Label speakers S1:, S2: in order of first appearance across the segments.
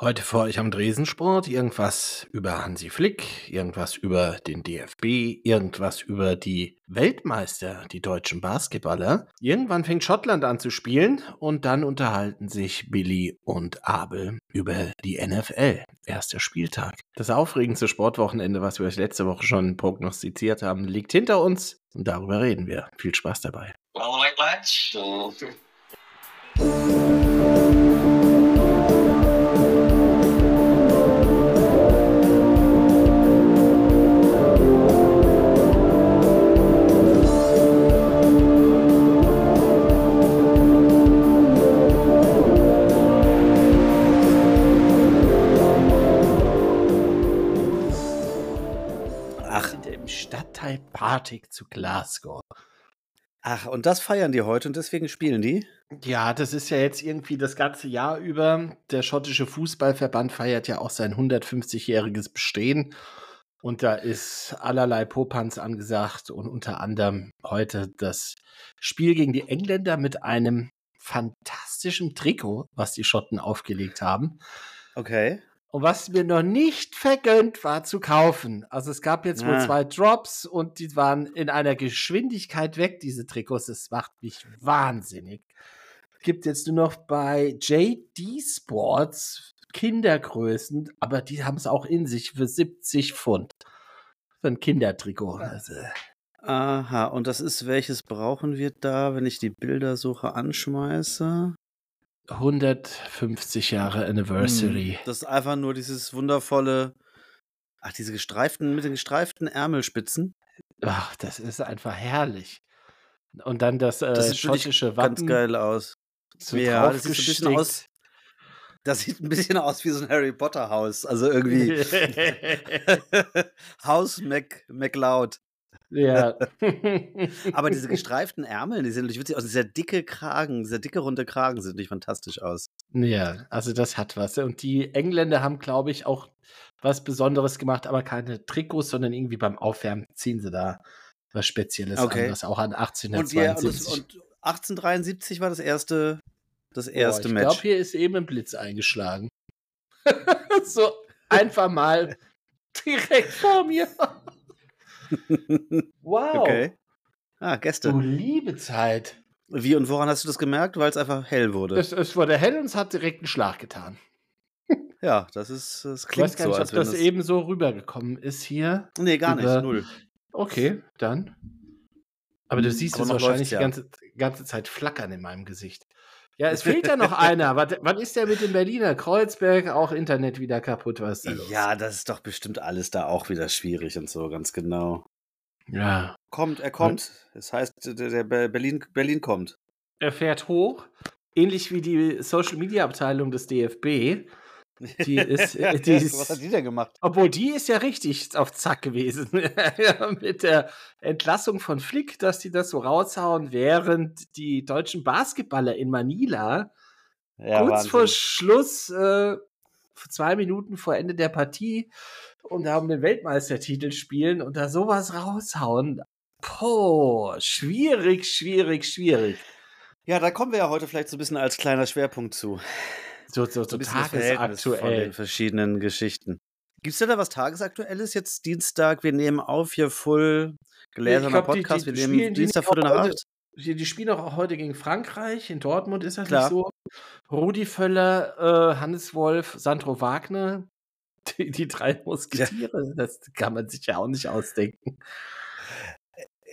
S1: Heute für euch am Dresensport irgendwas über Hansi Flick, irgendwas über den DFB, irgendwas über die Weltmeister, die deutschen Basketballer. Irgendwann fängt Schottland an zu spielen und dann unterhalten sich Billy und Abel über die NFL. Erster Spieltag. Das aufregendste Sportwochenende, was wir euch letzte Woche schon prognostiziert haben, liegt hinter uns und darüber reden wir. Viel Spaß dabei.
S2: All right, lads.
S1: Stadtteil Partick zu Glasgow.
S3: Ach, und das feiern die heute und deswegen spielen die?
S1: Ja, das ist ja jetzt irgendwie das ganze Jahr über. Der schottische Fußballverband feiert ja auch sein 150-jähriges Bestehen. Und da ist allerlei Popanz angesagt und unter anderem heute das Spiel gegen die Engländer mit einem fantastischen Trikot, was die Schotten aufgelegt haben.
S3: Okay.
S1: Und was mir noch nicht vergönnt war zu kaufen. Also es gab jetzt wohl
S3: Ah.
S1: zwei Drops und die waren in einer Geschwindigkeit weg, diese Trikots. Das macht mich wahnsinnig. Gibt jetzt nur noch bei JD Sports Kindergrößen, aber die haben es auch in sich für 70 Pfund. Für ein Kindertrikot. Also,
S3: Aha, und das ist, welches brauchen wir da, wenn ich die Bildersuche anschmeiße?
S1: 150 Jahre Anniversary.
S3: Hm, Das ist einfach nur dieses wundervolle, ach, diese gestreiften, mit den gestreiften Ärmelspitzen.
S1: Ach, das ist einfach herrlich. Und dann das, äh,
S3: Das
S1: schottische
S3: ganz
S1: Wappen.
S3: geil aus.
S1: so
S3: ja, das sieht ein bisschen aus. Das sieht ein bisschen aus wie so ein Harry Potter Haus. Also irgendwie Haus Mac, MacLeod.
S1: Ja.
S3: Aber diese gestreiften Ärmel, die sehen natürlich witzig aus. Dieser dicke Kragen, dieser dicke runde Kragen sieht nicht fantastisch aus.
S1: Ja, also das hat was. Und die Engländer haben, glaube ich, auch was Besonderes gemacht, aber keine Trikots, sondern irgendwie beim Aufwärmen ziehen sie da was Spezielles
S3: Okay.
S1: an, was auch an
S3: Und, ja, und, das,
S1: 1872.
S3: und 1873 war das erste, das erste
S1: ich
S3: Match.
S1: glaube, hier ist eben ein Blitz eingeschlagen. so einfach mal direkt vor mir. wow.
S3: okay. Ah, Gäste.
S1: Du liebe Zeit.
S3: Wie und woran hast du das gemerkt? Weil es einfach hell wurde.
S1: Es, es wurde hell und es hat direkt einen Schlag getan.
S3: ja, das ist, das
S1: Ich
S3: klingt
S1: weiß gar
S3: so,
S1: nicht, ob
S3: als wenn
S1: das
S3: das
S1: eben so rübergekommen ist hier.
S3: Nee, gar nicht, null.
S1: Okay, dann. Aber du siehst
S3: Aber
S1: es wahrscheinlich die
S3: läuft's
S1: ganze, ganze Zeit flackern in meinem Gesicht. Ja, es fehlt ja noch einer. Wann, wann ist der mit dem Berliner Kreuzberg auch Internet wieder kaputt? Was ist da los?
S3: Ja, das ist doch bestimmt alles da auch wieder schwierig und so, ganz genau.
S1: ja.
S3: Kommt, er kommt. Das heißt, der, der Be- Berlin, Berlin kommt.
S1: Er fährt hoch, ähnlich wie die Social Media Abteilung des DFB. Die ist, äh, die ist
S3: Was hat die denn gemacht?
S1: Obwohl, die ist ja richtig auf Zack gewesen. Mit der Entlassung von Flick, dass die das so raushauen, während die deutschen Basketballer in Manila
S3: Ja,
S1: kurz vor
S3: Wahnsinn.
S1: Schluss, äh, zwei Minuten vor Ende der Partie und da um den Weltmeistertitel spielen und da sowas raushauen. Boah, schwierig, schwierig, schwierig.
S3: Ja, da kommen wir ja heute vielleicht so ein bisschen als kleiner Schwerpunkt zu.
S1: So, so,
S3: So Verhältnis von den
S1: tagesaktuell.
S3: verschiedenen Geschichten. Gibt es denn da was Tagesaktuelles jetzt Dienstag? Wir nehmen auf hier voll gläserner
S1: glaub, die-
S3: Podcast.
S1: die
S3: wir
S1: spielen
S3: nehmen
S1: die
S3: Dienstag Viertel nach acht.
S1: Die, die spielen auch heute gegen Frankreich. In Dortmund ist das
S3: Klar.
S1: nicht so. Rudi Völler, äh, Hannes Wolf, Sandro Wagner. Die, die drei Musketiere. Das kann man sich ja auch nicht ausdenken.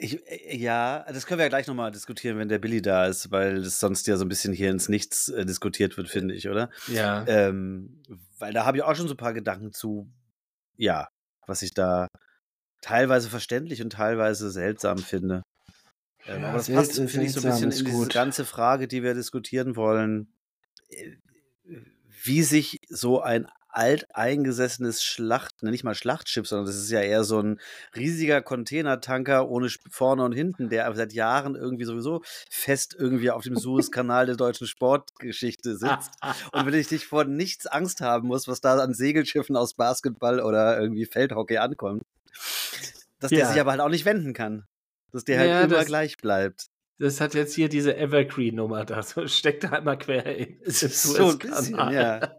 S3: Ich, äh, ja, das können wir ja gleich nochmal diskutieren, wenn der Billy da ist, weil es sonst ja so ein bisschen hier ins Nichts äh, diskutiert wird, finde ich, oder?
S1: Ja.
S3: Ähm, weil da habe ich auch schon so ein paar Gedanken zu, ja, was ich da teilweise verständlich und teilweise seltsam finde. Ähm,
S1: Ja,
S3: aber das passt, finde ich, so ein bisschen in diese ganze Frage, die wir diskutieren wollen, äh, wie sich so ein alteingesessenes Schlacht, ne, nicht mal Schlachtschiff, sondern das ist ja eher so ein riesiger Containertanker ohne vorne und hinten, der seit Jahren irgendwie sowieso fest irgendwie auf dem Suezkanal der deutschen Sportgeschichte sitzt. Und wenn ich nicht vor nichts Angst haben muss, was da an Segelschiffen aus Basketball oder irgendwie Feldhockey ankommt, dass der
S1: Ja.
S3: sich aber halt auch nicht wenden kann. Dass der halt
S1: Ja,
S3: immer
S1: das-
S3: gleich bleibt.
S1: Das hat jetzt hier diese Evergreen-Nummer da. So steckt da einmal quer in.
S3: So ein bisschen, ja.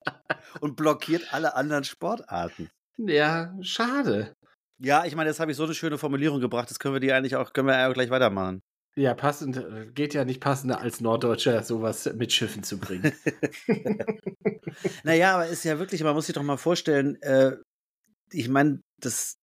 S3: Und blockiert alle anderen Sportarten.
S1: Ja, schade.
S3: Ja, ich meine, jetzt habe ich so eine schöne Formulierung gebracht, das können wir die eigentlich auch, können wir ja gleich weitermachen.
S1: Ja, passend, äh, geht ja nicht passender als Norddeutscher, sowas mit Schiffen zu bringen.
S3: naja, aber ist ja wirklich, man muss sich doch mal vorstellen, äh, ich meine, das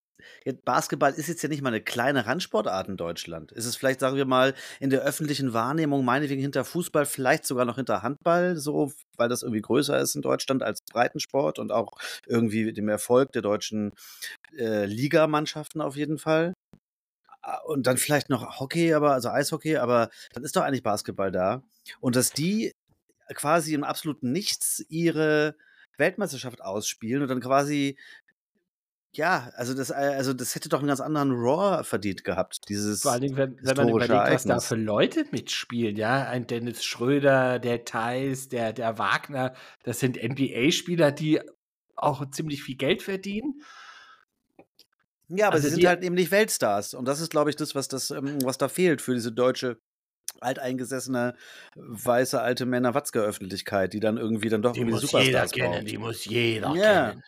S3: Basketball ist jetzt ja nicht mal eine kleine Randsportart in Deutschland. Ist es vielleicht, sagen wir mal, in der öffentlichen Wahrnehmung meinetwegen hinter Fußball, vielleicht sogar noch hinter Handball, so, weil das irgendwie größer ist in Deutschland als Breitensport und auch irgendwie dem Erfolg der deutschen äh, Ligamannschaften auf jeden Fall. Ah, und dann vielleicht noch Hockey, aber, also Eishockey, aber dann ist doch eigentlich Basketball da. Und dass die quasi im absoluten Nichts ihre Weltmeisterschaft ausspielen und dann quasi ja, also das, äh, also das hätte doch einen ganz anderen Raw verdient gehabt, dieses
S1: Vor allen Dingen, wenn, wenn man überlegt, Ereignis. was da für Leute mitspielen, ja, ein Dennis Schröder, der Thais, der, der Wagner, das sind NBA-Spieler, die auch ziemlich viel Geld verdienen.
S3: Ja, aber also sie sind halt eben nicht Weltstars. Und das ist, glaube ich, das, was, das, ähm, was da fehlt für diese deutsche alteingesessene, weiße, alte Männer-Watzke-Öffentlichkeit, die dann irgendwie dann doch
S1: die
S3: irgendwie
S1: muss
S3: Superstars
S1: jeder
S3: braucht.
S1: kennen, die muss jeder
S3: ja,
S1: kennen.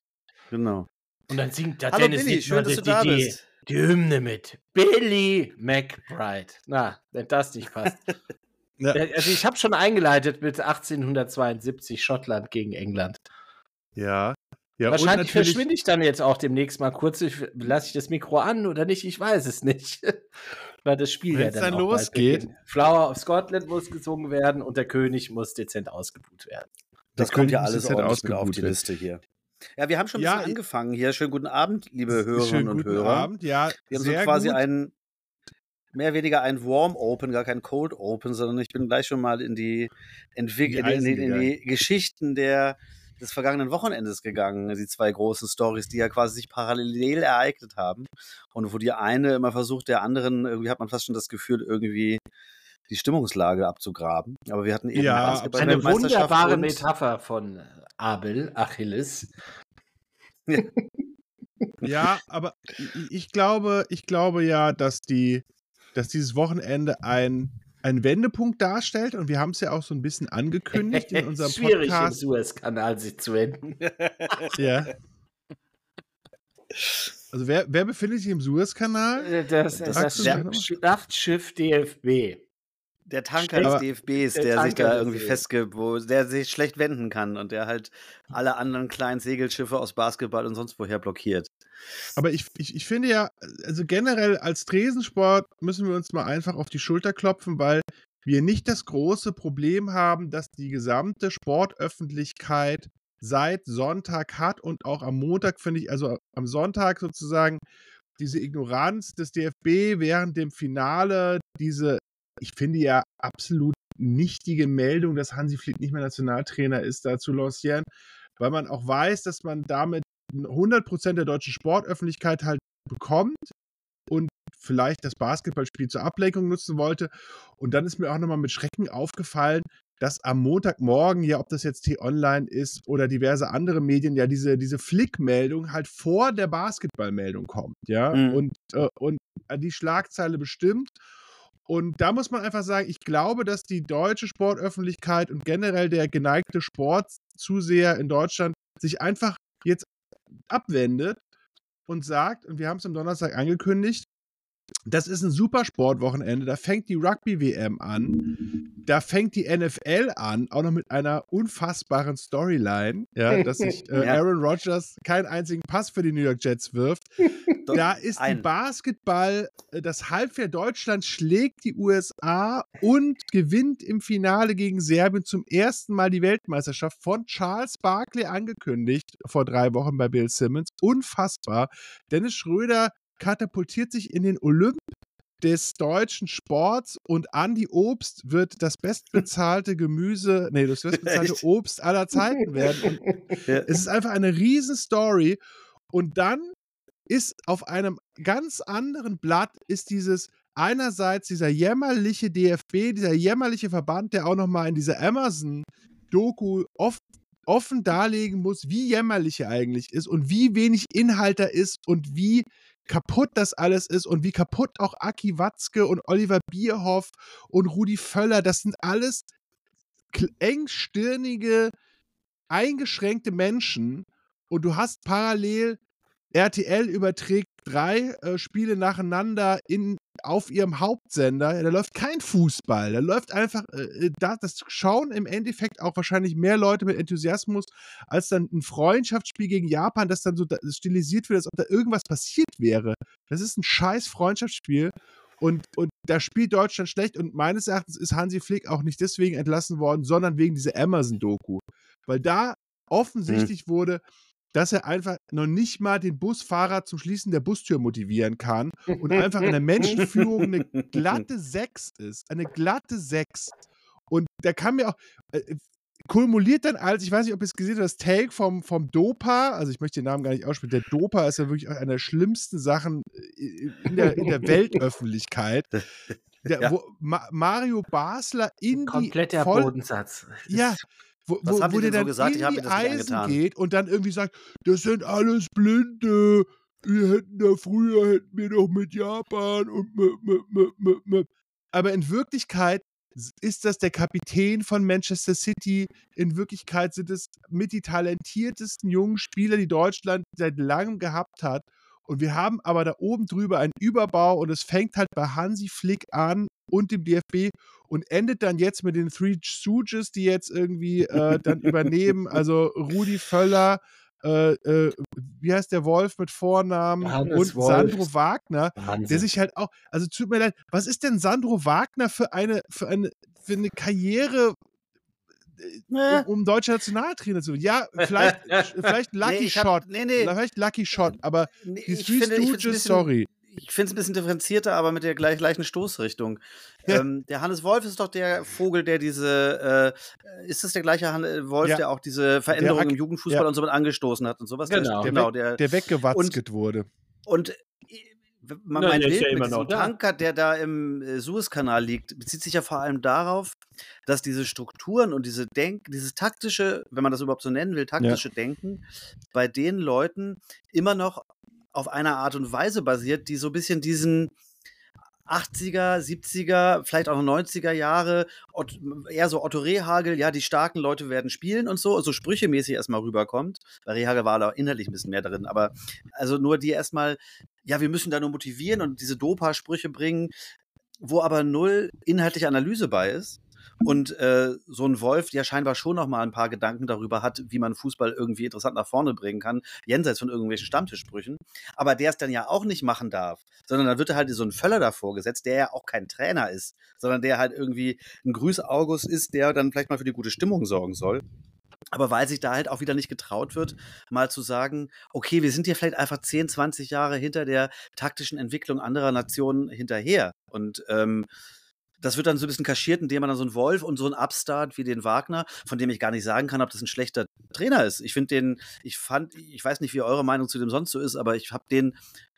S3: Genau.
S1: Und dann singt der
S3: Hallo
S1: Dennis
S3: Billy, schön, dass
S1: die,
S3: du da
S1: die,
S3: bist.
S1: die Hymne mit. Billy McBride. Na, wenn das nicht passt.
S2: Ja.
S1: Also ich habe schon eingeleitet mit 1872 Schottland gegen England.
S2: Ja. ja
S1: Wahrscheinlich verschwinde ich dann jetzt auch demnächst mal kurz. Lasse ich das Mikro an oder nicht? Ich weiß es nicht. Weil das Spiel ja
S2: Wenn's
S1: dann,
S2: dann
S1: auch bald
S2: losgeht.
S1: Flower of Scotland muss gesungen werden und der König muss dezent ausgebucht werden.
S3: Das
S2: Der
S3: kommt ja alles ordentlich mit auf die. Liste hier. Ja, wir haben schon ein
S2: Ja,
S3: bisschen
S2: ich-
S3: angefangen hier. Schönen guten Abend, liebe Hörerinnen
S2: Schönen
S3: und
S2: guten
S3: Hörer.
S2: Abend. Ja,
S3: Wir haben so quasi
S2: gut.
S3: ein, mehr oder weniger ein Warm Open, gar kein Cold Open, sondern ich bin gleich schon mal in die, Entwick
S2: die
S3: in, in, in die Geschichten der, des vergangenen Wochenendes gegangen. Die zwei großen Stories, die ja quasi sich parallel ereignet haben. Und wo die eine immer versucht, der anderen, irgendwie hat man fast schon das Gefühl, irgendwie die Stimmungslage abzugraben. Aber wir hatten eben
S2: Ja.
S1: Eine wunderbare
S3: und-
S1: Metapher von äh, Abel, Achilles.
S2: Ja, aber ich, glaube, ich glaube ja, dass die, dass dieses Wochenende ein, ein Wendepunkt darstellt und wir haben es ja auch so ein bisschen angekündigt in unserem
S1: Schwierig im
S2: Podcast.
S1: Suezkanal sich zu wenden.
S2: Ja. Also wer, wer befindet sich im Suezkanal?
S1: Äh, Das, das,
S2: Sagst
S1: das Sch-
S2: noch?
S1: Schlachtschiff DFB.
S3: Der Tanker des DFBs,
S1: Der
S3: der, sich da irgendwie. Wo, der sich schlecht wenden kann und der halt alle anderen kleinen Segelschiffe aus Basketball und sonst woher blockiert.
S2: Aber ich, ich, ich finde ja, also generell als Tresensport müssen wir uns mal einfach auf die Schulter klopfen, weil wir nicht das große Problem haben, dass die gesamte Sportöffentlichkeit seit Sonntag hat und auch am Montag, finde ich, also am Sonntag sozusagen, diese Ignoranz des DFB während dem Finale, diese, ich finde ja absolut nichtige Meldung, dass Hansi Flick nicht mehr Nationaltrainer ist, da zu lancieren, weil man auch weiß, dass man damit 100% der deutschen Sportöffentlichkeit halt bekommt und vielleicht das Basketballspiel zur Ablenkung nutzen wollte. Und dann ist mir auch nochmal mit Schrecken aufgefallen, dass am Montagmorgen, ja, ob das jetzt T-Online ist oder diverse andere Medien, ja, diese, diese Flick-Meldung halt vor der Basketballmeldung kommt, ja,
S3: Mhm.
S2: und, äh, und die Schlagzeile bestimmt. Und da muss man einfach sagen, ich glaube, dass die deutsche Sportöffentlichkeit und generell der geneigte Sportzuseher in Deutschland sich einfach jetzt abwendet und sagt, und wir haben es am Donnerstag angekündigt, das ist ein super Sportwochenende, da fängt die Rugby-WM an, da fängt die NFL an, auch noch mit einer unfassbaren Storyline, ja, dass sich äh,
S3: Ja.
S2: Aaron Rodgers keinen einzigen Pass für die New York Jets wirft. Da ist die
S3: Ein.
S2: Basketball, äh, das Halbfinale Deutschland schlägt die USA und gewinnt im Finale gegen Serbien zum ersten Mal die Weltmeisterschaft von Charles Barkley angekündigt vor drei Wochen bei Bill Simmons. Unfassbar. Dennis Schröder katapultiert sich in den Olymp des deutschen Sports und Andy Obst wird das bestbezahlte Gemüse, nee, das bestbezahlte
S3: Echt?
S2: Obst aller Zeiten werden.
S3: Ja.
S2: es ist einfach eine Riesenstory. Und dann ist auf einem ganz anderen Blatt ist dieses einerseits dieser jämmerliche DFB, dieser jämmerliche Verband, der auch noch mal in dieser Amazon Doku oft offen darlegen muss, wie jämmerlich er eigentlich ist und wie wenig Inhalt da ist und wie kaputt das alles ist und wie kaputt auch Aki Watzke und Oliver Bierhoff und Rudi Völler, das sind alles engstirnige, eingeschränkte Menschen und du hast parallel RTL überträgt drei äh, Spiele nacheinander in, auf ihrem Hauptsender. Da läuft kein Fußball. Da läuft einfach, äh, äh, da, das schauen im Endeffekt auch wahrscheinlich mehr Leute mit Enthusiasmus als dann ein Freundschaftsspiel gegen Japan, das dann so da, stilisiert wird, als ob da irgendwas passiert wäre. Das ist ein scheiß Freundschaftsspiel. Und, und da spielt Deutschland schlecht. Und meines Erachtens ist Hansi Flick auch nicht deswegen entlassen worden, sondern wegen dieser Amazon-Doku. Weil da hm. offensichtlich hm. wurde, dass er einfach noch nicht mal den Busfahrer zum Schließen der Bustür motivieren kann und einfach in der Menschenführung eine glatte Sechs ist. Eine glatte Sechs. Und da kann mir auch, äh, äh, kumuliert dann als, ich weiß nicht, ob ihr es gesehen habt, das Take vom, vom Dopa, also ich möchte den Namen gar nicht aussprechen, der Dopa ist ja wirklich einer der schlimmsten Sachen äh, in der, in der Weltöffentlichkeit. Der, ja. wo Ma Mario Basler in
S1: Kompletter die voll, Bodensatz.
S2: Ja, wo, Was wo, haben wo die denn so gesagt? Ich habe mir das Eisen nicht angetan. geht und dann irgendwie sagt, das sind alles Blinde. Wir hätten da früher, hätten wir doch mit Japan und mit, mit, aber in Wirklichkeit ist das der Kapitän von Manchester City. In Wirklichkeit sind es mit die talentiertesten jungen Spieler, die Deutschland seit langem gehabt hat. Und wir haben aber da oben drüber einen Überbau und es fängt halt bei Hansi Flick an und dem DFB und endet dann jetzt mit den Three Stooges, die jetzt irgendwie äh, dann übernehmen. Also Rudi Völler, äh, äh, wie heißt der Wolf mit Vornamen
S1: Hannes
S2: und Wolf. Sandro Wagner, Wahnsinn. der sich halt auch, also tut mir leid, was ist denn Sandro Wagner für eine, für eine, für eine Karriere äh, um, um deutscher Nationaltrainer zu werden. Ja, vielleicht, vielleicht Lucky nee, Shot. Hab, nee, nee. Vielleicht Lucky Shot, aber nee, die Three Stooges, sorry
S3: ich finde es ein bisschen differenzierter, aber mit der gleich, gleichen Stoßrichtung. Ja. Ähm, der Hannes Wolf ist doch der Vogel, der diese, äh, ist das der gleiche Han äh, Wolf, ja. der auch diese Veränderung im Jugendfußball ja. und so mit angestoßen hat und sowas?
S2: Genau, der, genau, der, der weggewatzket wurde.
S3: Und äh, mein, mein Bild ja mit diesem Tanker, der da im äh, Suezkanal liegt, bezieht sich ja vor allem darauf, dass diese Strukturen und diese Denk, dieses taktische, wenn man das überhaupt so nennen will, taktische Denken bei den Leuten immer noch auf einer Art und Weise basiert, die so ein bisschen diesen 80er, 70er, vielleicht auch 90er Jahre, eher so Otto Rehagel, ja, die starken Leute werden spielen und so, so sprüchemäßig erstmal rüberkommt. Bei Rehagel war da inhaltlich ein bisschen mehr drin, aber also nur die erstmal, ja, wir müssen da nur motivieren und diese Dopa-Sprüche bringen, wo aber null inhaltliche Analyse bei ist. Und äh, so ein Wolf, der scheinbar schon noch mal ein paar Gedanken darüber hat, wie man Fußball irgendwie interessant nach vorne bringen kann, jenseits von irgendwelchen Stammtischsprüchen, aber der es dann ja auch nicht machen darf, sondern dann wird er halt so ein Völler davor gesetzt, der ja auch kein Trainer ist, sondern der halt irgendwie ein Grüß August ist, der dann vielleicht mal für die gute Stimmung sorgen soll. Aber weil sich da halt auch wieder nicht getraut wird, mal zu sagen, okay, wir sind hier vielleicht einfach 10, 20 Jahre hinter der taktischen Entwicklung anderer Nationen hinterher. Und ähm, das wird dann so ein bisschen kaschiert, indem man dann so einen Wolf und so einen Upstart wie den Wagner, von dem ich gar nicht sagen kann, ob das ein schlechter Trainer ist. Ich finde den, ich fand, ich weiß nicht, wie eure Meinung zu dem sonst so ist, aber ich habe den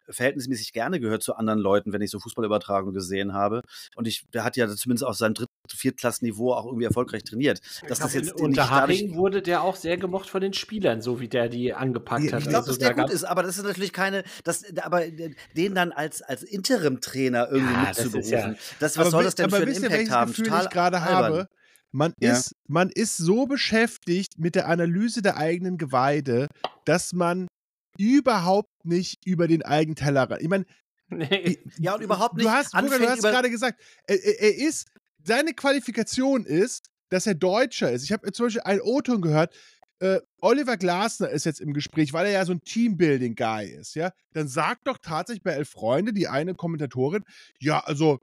S3: verhältnismäßig gerne gehört zu anderen Leuten, wenn ich so Fußballübertragungen gesehen habe. Und ich, der hat ja zumindest auf seinem dritten, Viertklassenniveau auch irgendwie erfolgreich trainiert.
S1: Dass das jetzt unter Haring wurde der auch sehr gemocht von den Spielern, so wie der die angepackt
S3: ja,
S1: hat.
S3: Ich glaube, also, dass der gut ist, aber das ist natürlich keine, das, aber den dann als, als Interim-Trainer irgendwie ja, mitzuberufen. Das, ja,
S2: das was soll das denn für einen Impact haben? Gefühl Total ich gerade habe. Man, ja. ist, man ist so beschäftigt mit der Analyse der eigenen Geweide, dass man überhaupt nicht über den eigenen Tellerrand. Ich meine,
S3: nee. ja, und überhaupt nicht.
S2: Du hast, Guga, du hast gerade gesagt, er, er, ist, seine Qualifikation ist, dass er Deutscher ist. Ich habe zum Beispiel einen O-Ton gehört, äh, Oliver Glasner ist jetzt im Gespräch, weil er ja so ein Teambuilding-Guy ist, ja. Dann sagt doch tatsächlich bei Elf Freunde die eine Kommentatorin, ja, also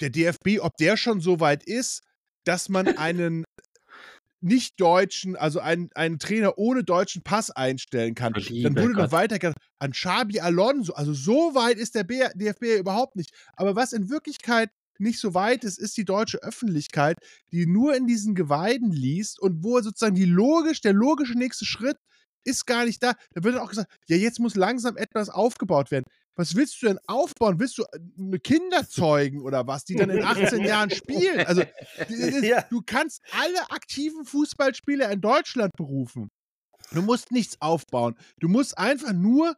S2: der DFB, ob der schon so weit ist, dass man einen nicht-deutschen, also einen, einen Trainer ohne deutschen Pass einstellen kann. Dann wurde noch weiter an Xabi Alonso. Also so weit ist der B DFB überhaupt nicht. Aber was in Wirklichkeit nicht so weit ist, ist die deutsche Öffentlichkeit, die nur in diesen Geweiden liest und wo sozusagen die logisch, der logische nächste Schritt ist gar nicht da. Da wird auch gesagt, ja, jetzt muss langsam etwas aufgebaut werden. Was willst du denn aufbauen? Willst du eine Kinder zeugen oder was, die dann in 18 Jahren spielen? Also, ja. du kannst alle aktiven Fußballspieler in Deutschland berufen. Du musst nichts aufbauen. Du musst einfach nur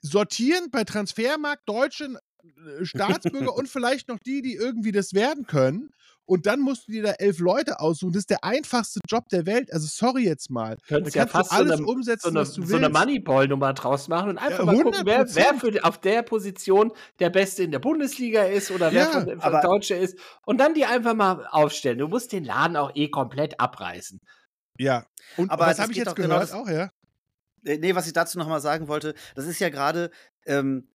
S2: sortieren bei Transfermarkt Deutsche äh, Staatsbürger und vielleicht noch die, die irgendwie das werden können. Und dann musst du dir da elf Leute aussuchen. Das ist der einfachste Job der Welt. Also sorry jetzt mal.
S1: Könntest ja fast alles so eine, umsetzen, so eine, was du willst. So eine Moneyball-Nummer draus machen und einfach ja, mal gucken, wer, wer für, auf der Position der Beste in der Bundesliga ist oder wer ja, von, von Deutsche ist. Und dann die einfach mal aufstellen. Du musst den Laden auch eh komplett abreißen.
S2: Ja. Und aber was habe ich jetzt genau gehört? Genau auch, ja.
S3: Nee, was ich dazu noch mal sagen wollte, das ist ja gerade ähm,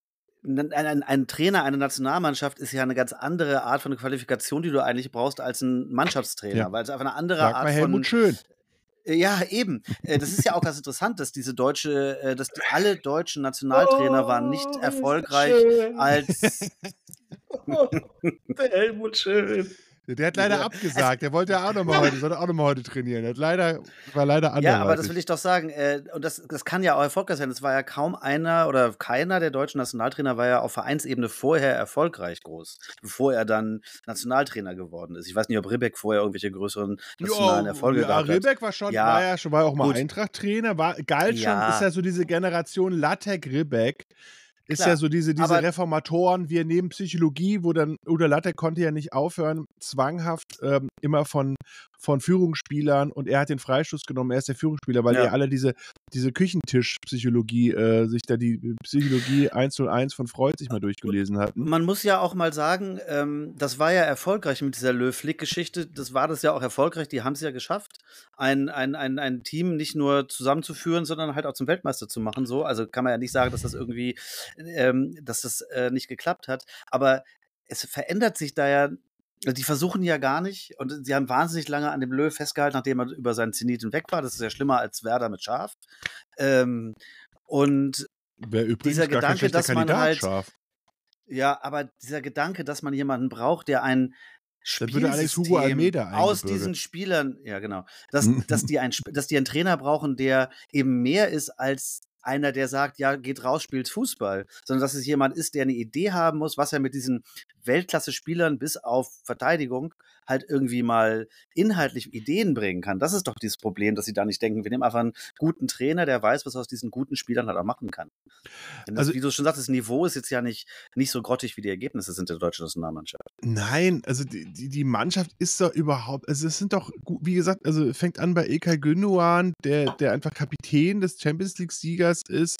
S3: ein, ein, ein, Trainer einer Nationalmannschaft ist ja eine ganz andere Art von Qualifikation, die du eigentlich brauchst als ein Mannschaftstrainer, ja. weil es einfach eine andere
S2: Sag
S3: Art
S2: mal Helmut
S3: von
S2: Schön.
S3: Äh, ja, eben. Äh, das ist ja auch ganz interessant, dass diese deutsche, dass die, alle deutschen Nationaltrainer oh, waren nicht erfolgreich als.
S1: oh, der Helmut Schön.
S2: Der hat leider abgesagt. Der wollte ja auch nochmal heute, sollte auch nochmal heute trainieren. Der hat leider, war leider anders.
S3: Ja, aber das will ich doch sagen. Äh, und das, das kann ja auch erfolgreich sein. Es war ja kaum einer oder keiner der deutschen Nationaltrainer war ja auf Vereinsebene vorher erfolgreich groß, bevor er dann Nationaltrainer geworden ist. Ich weiß nicht, ob Ribbeck vorher irgendwelche größeren nationalen Erfolge ja, gehabt
S2: hat. Ribbeck war schon, ja, war ja schon, war auch mal Eintracht-Trainer, war, galt ja. schon, ist ja so diese Generation Lattek-Ribbeck ist Klar, ja so diese, diese Reformatoren, wir nehmen Psychologie, wo dann Udo Latte konnte ja nicht aufhören, zwanghaft ähm, immer von, von Führungsspielern und er hat den Freistoß genommen, er ist der Führungsspieler, weil ja, ja alle diese, diese Küchentisch-Psychologie, äh, sich da die Psychologie 101 von Freud sich mal durchgelesen hatten.
S3: Man muss ja auch mal sagen, ähm, das war ja erfolgreich mit dieser Löw-Flick-Geschichte, das war das ja auch erfolgreich, die haben es ja geschafft, ein, ein, ein, ein Team nicht nur zusammenzuführen, sondern halt auch zum Weltmeister zu machen, so, also kann man ja nicht sagen, dass das irgendwie ähm, dass das äh, nicht geklappt hat. Aber es verändert sich da ja die versuchen ja gar nicht und sie haben wahnsinnig lange an dem Löw festgehalten, nachdem er über seinen Zenit hinweg war. Das ist ja schlimmer als Werder mit Schaf. Ähm, und dieser Gedanke, dass man Kandidat, halt Schaf. ja, aber dieser Gedanke, dass man jemanden braucht, der ein Spielsystem aus diesen Spielern, ja genau, dass, dass, die ein, dass die einen Trainer brauchen, der eben mehr ist als einer, der sagt, ja, geht raus, spielt Fußball, sondern dass es jemand ist, der eine Idee haben muss, was er mit diesen Weltklasse-Spielern bis auf Verteidigung halt irgendwie mal inhaltlich Ideen bringen kann. Das ist doch dieses Problem, dass sie da nicht denken, wir nehmen einfach einen guten Trainer, der weiß, was er aus diesen guten Spielern halt auch machen kann. Das, also, wie du schon sagst, das Niveau ist jetzt ja nicht, nicht so grottig, wie die Ergebnisse sind der deutschen Nationalmannschaft.
S2: Nein, also die, die, die Mannschaft ist doch überhaupt, also es sind doch, wie gesagt, also fängt an bei Ilkay Gündogan, der, der einfach Kapitän des Champions League-Siegers ist,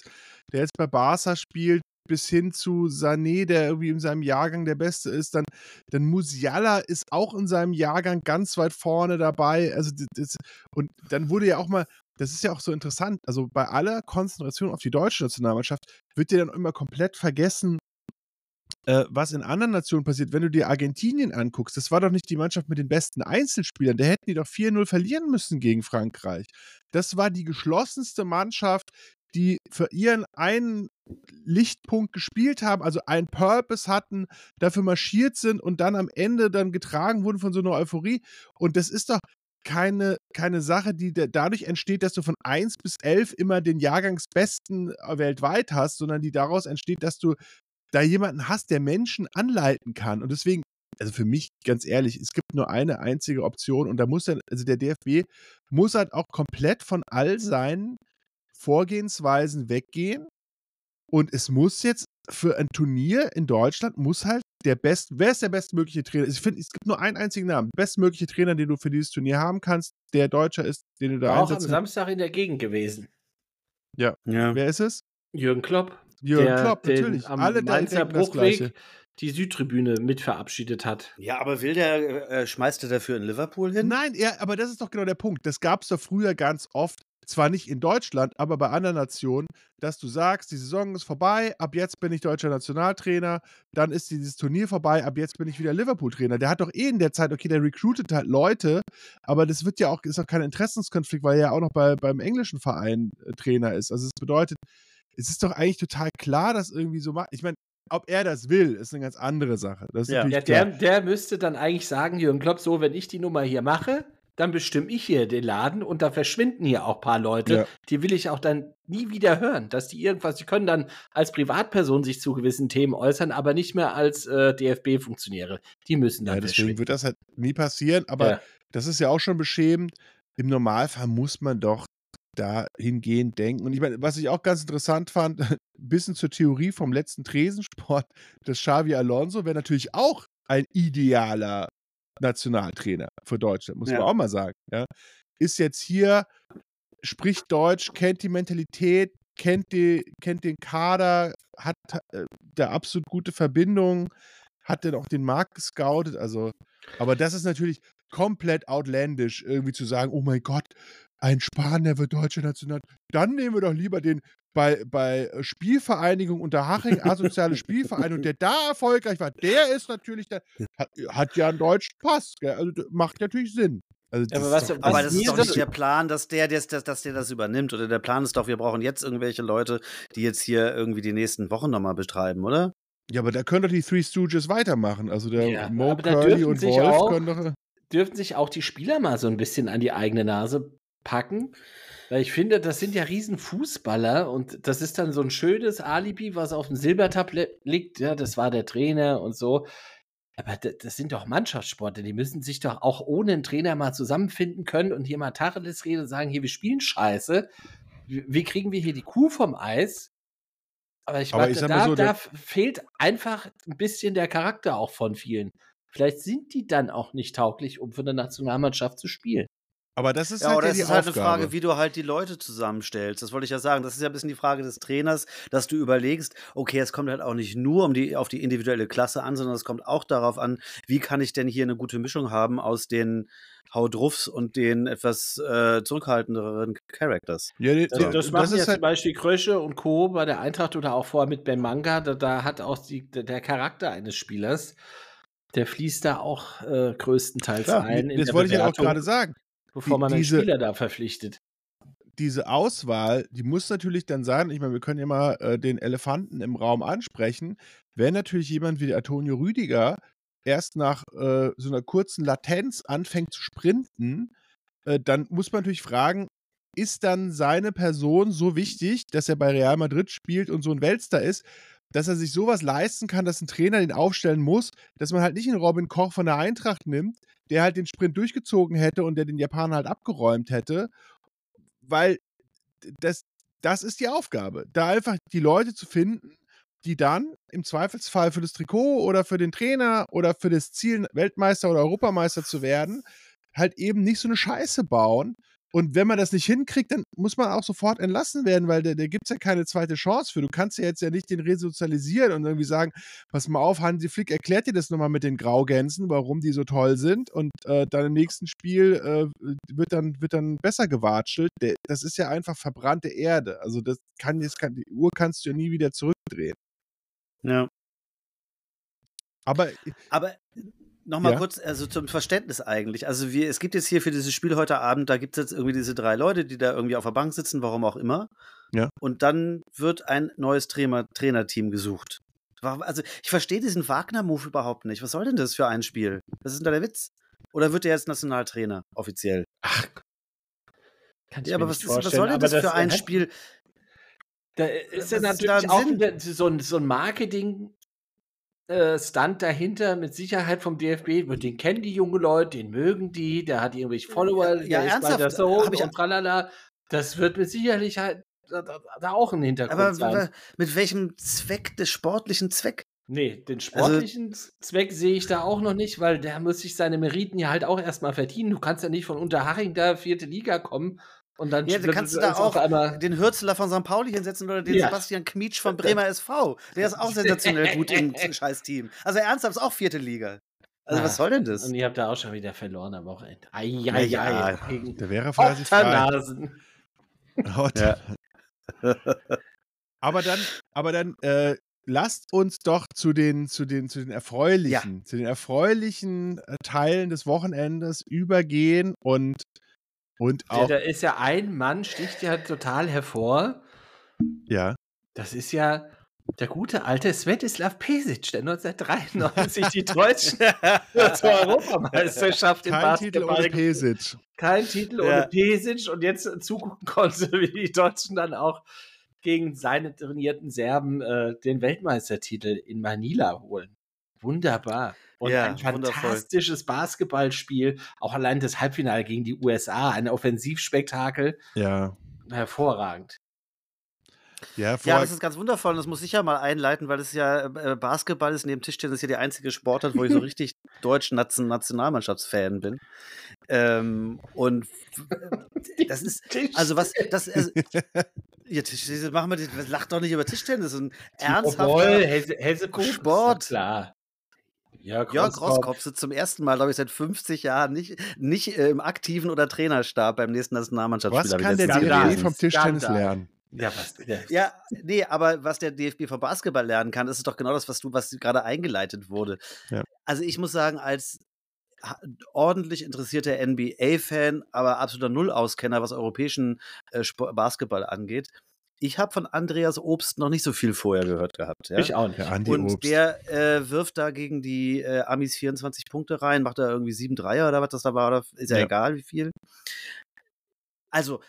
S2: der jetzt bei Barca spielt, bis hin zu Sané, der irgendwie in seinem Jahrgang der Beste ist, dann, dann Musiala ist auch in seinem Jahrgang ganz weit vorne dabei. Also das, und dann wurde ja auch mal, das ist ja auch so interessant, also bei aller Konzentration auf die deutsche Nationalmannschaft wird ja dann immer komplett vergessen, äh, was in anderen Nationen passiert. Wenn du dir Argentinien anguckst, das war doch nicht die Mannschaft mit den besten Einzelspielern, da hätten die doch 4-0 verlieren müssen gegen Frankreich. Das war die geschlossenste Mannschaft, die für ihren einen Lichtpunkt gespielt haben, also einen Purpose hatten, dafür marschiert sind und dann am Ende dann getragen wurden von so einer Euphorie. Und das ist doch keine, keine Sache, die dadurch entsteht, dass du von 1 bis 11 immer den Jahrgangsbesten äh, weltweit hast, sondern die daraus entsteht, dass du da jemanden hast, der Menschen anleiten kann. Und deswegen, also für mich ganz ehrlich, es gibt nur eine einzige Option und da muss dann, also der DFB muss halt auch komplett von all seinen Vorgehensweisen weggehen. Und es muss jetzt für ein Turnier in Deutschland muss halt der best, wer ist der bestmögliche Trainer? Ich finde, es gibt nur einen einzigen Namen. Bestmögliche Trainer, den du für dieses Turnier haben kannst, der Deutscher ist, den du da
S1: War auch am Samstag in der Gegend gewesen.
S2: Ja. ja. Wer ist es?
S1: Jürgen Klopp.
S2: Jürgen der, Klopp, natürlich.
S1: Am Alle Mainzer Bruchweg die Südtribüne mit verabschiedet hat.
S3: Ja, aber will der, äh, schmeißt er dafür in Liverpool hin?
S2: Nein, ja, aber das ist doch genau der Punkt. Das gab es doch früher ganz oft zwar nicht in Deutschland, aber bei anderen Nationen, dass du sagst, die Saison ist vorbei, ab jetzt bin ich deutscher Nationaltrainer, dann ist dieses Turnier vorbei, ab jetzt bin ich wieder Liverpool-Trainer. Der hat doch eh in der Zeit, okay, der recruitet halt Leute, aber das wird ja auch, ist auch kein Interessenskonflikt, weil er ja auch noch bei, beim englischen Verein äh, Trainer ist. Also es bedeutet, es ist doch eigentlich total klar, dass irgendwie so macht. Ich meine, ob er das will, ist eine ganz andere Sache.
S1: ja, ja der, der müsste dann eigentlich sagen, Jürgen Klopp, so, wenn ich die Nummer hier mache, dann bestimme ich hier den Laden und da verschwinden hier auch ein paar Leute.
S2: Ja.
S1: Die will ich auch dann nie wieder hören, dass die irgendwas, die können dann als Privatperson sich zu gewissen Themen äußern, aber nicht mehr als äh, DFB-Funktionäre. Die müssen dann
S2: Ja, deswegen wird das halt nie passieren, aber
S1: Ja.
S2: das ist ja auch schon beschämend. Im Normalfall muss man doch dahingehend denken. Und ich meine, was ich auch ganz interessant fand, ein bisschen zur Theorie vom letzten Tresensport, das Xavi Alonso wäre natürlich auch ein idealer Nationaltrainer für Deutschland, muss
S3: Ja.
S2: man auch mal sagen. Ja. Ist jetzt hier, spricht Deutsch, kennt die Mentalität, kennt, die, kennt den Kader, hat äh, da absolut gute Verbindungen, hat dann auch den Markt gescoutet. Also, aber das ist natürlich komplett outlandish, irgendwie zu sagen, oh mein Gott, ein Spanier wird deutscher National. Dann nehmen wir doch lieber den bei, bei äh, Spielvereinigung Unterhaching, asoziale Spielvereinigung, der da erfolgreich war, der ist natürlich, der, hat, hat ja einen deutschen Pass. Gell? Also das macht natürlich Sinn. Also,
S1: Ja, aber
S2: das
S1: was-
S2: ist doch-
S1: was
S3: Aber das ist doch nicht der Plan, dass der, dass, dass, dass der das übernimmt. Oder der Plan ist doch, wir brauchen jetzt irgendwelche Leute, die jetzt hier irgendwie die nächsten Wochen nochmal betreiben, oder?
S2: ja, aber da können doch die Three Stooges weitermachen. Also der
S1: Ja,
S2: Mo, Curly und Wolf
S1: auch-
S2: können doch.
S1: Dürfen sich auch die Spieler mal so ein bisschen an die eigene Nase packen? Weil ich finde, das sind ja riesen Fußballer und das ist dann so ein schönes Alibi, was auf dem Silbertablett liegt. Ja, das war der Trainer und so. Aber das, sind doch Mannschaftssportler, die müssen sich doch auch ohne einen Trainer mal zusammenfinden können und hier mal Tacheles reden und sagen, hier, wir spielen scheiße. Wie, kriegen wir hier die Kuh vom Eis? Aber ich,
S2: Aber
S1: meine,
S2: ich
S1: da,
S2: so,
S1: da fehlt einfach ein bisschen der Charakter auch von vielen. Vielleicht sind die dann auch nicht tauglich, um für eine Nationalmannschaft zu spielen.
S2: Aber das ist
S3: Ja,
S2: halt
S3: oder
S2: ja die
S3: ist halt
S2: Aufgabe.
S3: eine Frage, wie du halt die Leute zusammenstellst. Das wollte ich ja sagen. Das ist ja ein bisschen die Frage des Trainers, dass du überlegst, okay, es kommt halt auch nicht nur um die, auf die individuelle Klasse an, sondern es kommt auch darauf an, wie kann ich denn hier eine gute Mischung haben aus den Haudruffs und den etwas äh, zurückhaltenderen Characters.
S2: ja, die-
S1: Das,
S2: die-
S1: das
S2: das
S1: machen
S2: ist
S1: ja zum
S2: halt,
S1: Beispiel Krösche und Co. bei der Eintracht oder auch vorher mit Ben Manga. Da, da hat auch die, der- der Charakter eines Spielers, der fließt da auch äh, größtenteils
S2: klar,
S1: ein. in
S2: das
S1: der
S2: wollte ich ja auch
S1: Bewertung,
S2: gerade sagen.
S1: Bevor man einen
S2: diese-
S1: Spieler da verpflichtet.
S2: diese Auswahl, die muss natürlich dann sein, ich meine, wir können ja mal äh, den Elefanten im Raum ansprechen, wenn natürlich jemand wie Antonio Rüdiger erst nach äh, so einer kurzen Latenz anfängt zu sprinten, äh, dann muss man natürlich fragen, ist dann seine Person so wichtig, dass er bei Real Madrid spielt und so ein Weltstar ist, dass er sich sowas leisten kann, dass ein Trainer den aufstellen muss, dass man halt nicht einen Robin Koch von der Eintracht nimmt, der halt den Sprint durchgezogen hätte und der den Japaner halt abgeräumt hätte, weil das, das ist die Aufgabe, da einfach die Leute zu finden, die dann im Zweifelsfall für das Trikot oder für den Trainer oder für das Ziel, Weltmeister oder Europameister zu werden, halt eben nicht so eine Scheiße bauen. Und wenn man das nicht hinkriegt, dann muss man auch sofort entlassen werden, weil da, gibt es ja keine zweite Chance für. Du kannst ja jetzt ja nicht den resozialisieren und irgendwie sagen, pass mal auf, Hansi Flick erklärt dir das nochmal mit den Graugänsen, warum die so toll sind und äh, dann im nächsten Spiel äh, wird, dann, wird dann besser gewatschelt. Der, das ist ja einfach verbrannte Erde. Also das kann jetzt, kann, die Uhr kannst du ja nie wieder zurückdrehen.
S3: Ja.
S2: Aber
S3: Aber nochmal
S2: Ja.
S3: kurz, also zum Verständnis eigentlich. Also wir, es gibt jetzt hier für dieses Spiel heute Abend, da gibt es jetzt irgendwie diese drei Leute, die da irgendwie auf der Bank sitzen, warum auch immer.
S2: Ja.
S3: Und dann wird ein neues Trainer, Trainerteam gesucht. Also ich verstehe diesen Wagner-Move überhaupt nicht. Was soll denn das für ein Spiel? Was ist denn da der Witz? Oder wird der jetzt Nationaltrainer offiziell?
S1: Ach, kann ich
S3: Ja,
S1: mir
S3: aber was, ist, was
S1: vorstellen.
S3: soll denn
S1: Aber
S3: das für ein
S1: hat-
S3: Spiel?
S1: Da ist ja natürlich
S3: ein
S1: auch
S3: Sinn?
S1: so ein, so ein Marketing-Stunt dahinter, mit Sicherheit vom DFB. Den kennen die jungen Leute, den mögen die, der hat irgendwelche Follower,
S3: Ja,
S1: der ist bei
S3: ernsthaft?
S1: der Zone
S3: Hab ich-
S1: und tralala. Das wird mit Sicherheit halt da, da, da auch ein Hintergrund
S3: Aber
S1: sein.
S3: w- mit welchem Zweck, des sportlichen Zweck?
S1: Nee, den
S3: Also
S1: sportlichen Zweck sehe ich da auch noch nicht, weil der muss sich seine Meriten ja halt auch erstmal verdienen. Du kannst ja nicht von Unterhaching da vierte Liga kommen und dann
S3: Ja, kannst du da auch
S1: einmal.
S3: den Hürzeler von St. Pauli hinsetzen oder den
S1: Ja.
S3: Sebastian Kmietsch von Bremer SV. Der ist auch sensationell gut im scheiß Team. Also ernsthaft ist auch vierte Liga. Also was
S1: Ach,
S3: soll denn das?
S1: Und ihr habt da auch schon wieder verloren am Wochenende.
S3: Ja,
S1: Eieiei.
S3: ja.
S1: Gegen
S2: der wäre quasi frei.
S1: Otternasen.
S2: Ja. Aber dann, aber dann äh, lasst uns doch zu den, zu den, zu den erfreulichen, zu den erfreulichen äh, Teilen des Wochenendes übergehen und, und
S1: Ja,
S2: auch,
S1: da ist ja ein Mann, sticht ja total hervor.
S2: ja,
S1: Das ist ja Der gute alte Svetislav Pesic, der 1993 die Deutschen zur Europameisterschaft im
S2: Kein Titel ohne Pesic.
S1: kein Titel
S3: Ja.
S1: ohne Pesic und jetzt zugucken konnte, wie die Deutschen dann auch gegen seine trainierten Serben äh, den Weltmeistertitel in Manila holen. Wunderbar. Und
S3: Ja,
S1: ein
S3: wundervoll.
S1: fantastisches Basketballspiel. Auch allein das Halbfinale gegen die USA, ein Offensivspektakel.
S2: Ja.
S1: Hervorragend.
S2: Ja,
S3: Ja, das ist ganz wundervoll und das muss ich ja mal einleiten, weil es ja äh, Basketball ist neben Tischtennis ja die einzige Sportart, wo ich so richtig deutschen Nation Nationalmannschaftsfan bin. Ähm, und das ist, also was, das, also, ja, Tischtennis, machen wir, das- lach doch nicht über Tischtennis. Ein ernsthafter,
S1: Jawohl, Hesse, Hesse
S3: Sport.
S1: Klar. Jörg,
S3: Jörg
S1: Roskopf.
S3: Roskopf sitzt zum ersten Mal, glaube ich, seit 50 Jahren nicht, nicht äh, im aktiven oder Trainerstab beim nächsten Nationalmannschaftsspiel.
S2: was kann der. DFB vom Tischtennis lernen?
S1: Ja, was? Ja.
S3: Ja, nee, aber was der DFB vom Basketball lernen kann, das ist doch genau das, was du, was gerade eingeleitet wurde.
S2: Ja.
S3: Also ich muss sagen, als ordentlich interessierter NBA-Fan, aber absoluter Nullauskenner, was europäischen äh, Basketball angeht, ich habe von Andreas Obst noch nicht so viel vorher gehört gehabt. Ja?
S1: Ich auch nicht.
S2: Andi
S3: Und
S2: Obst.
S3: der äh, wirft da gegen die äh, Amis 24 Punkte rein, macht da irgendwie 7 Dreier oder was das da war, oder ist ja,
S2: Ja.
S3: egal wie viel. Also,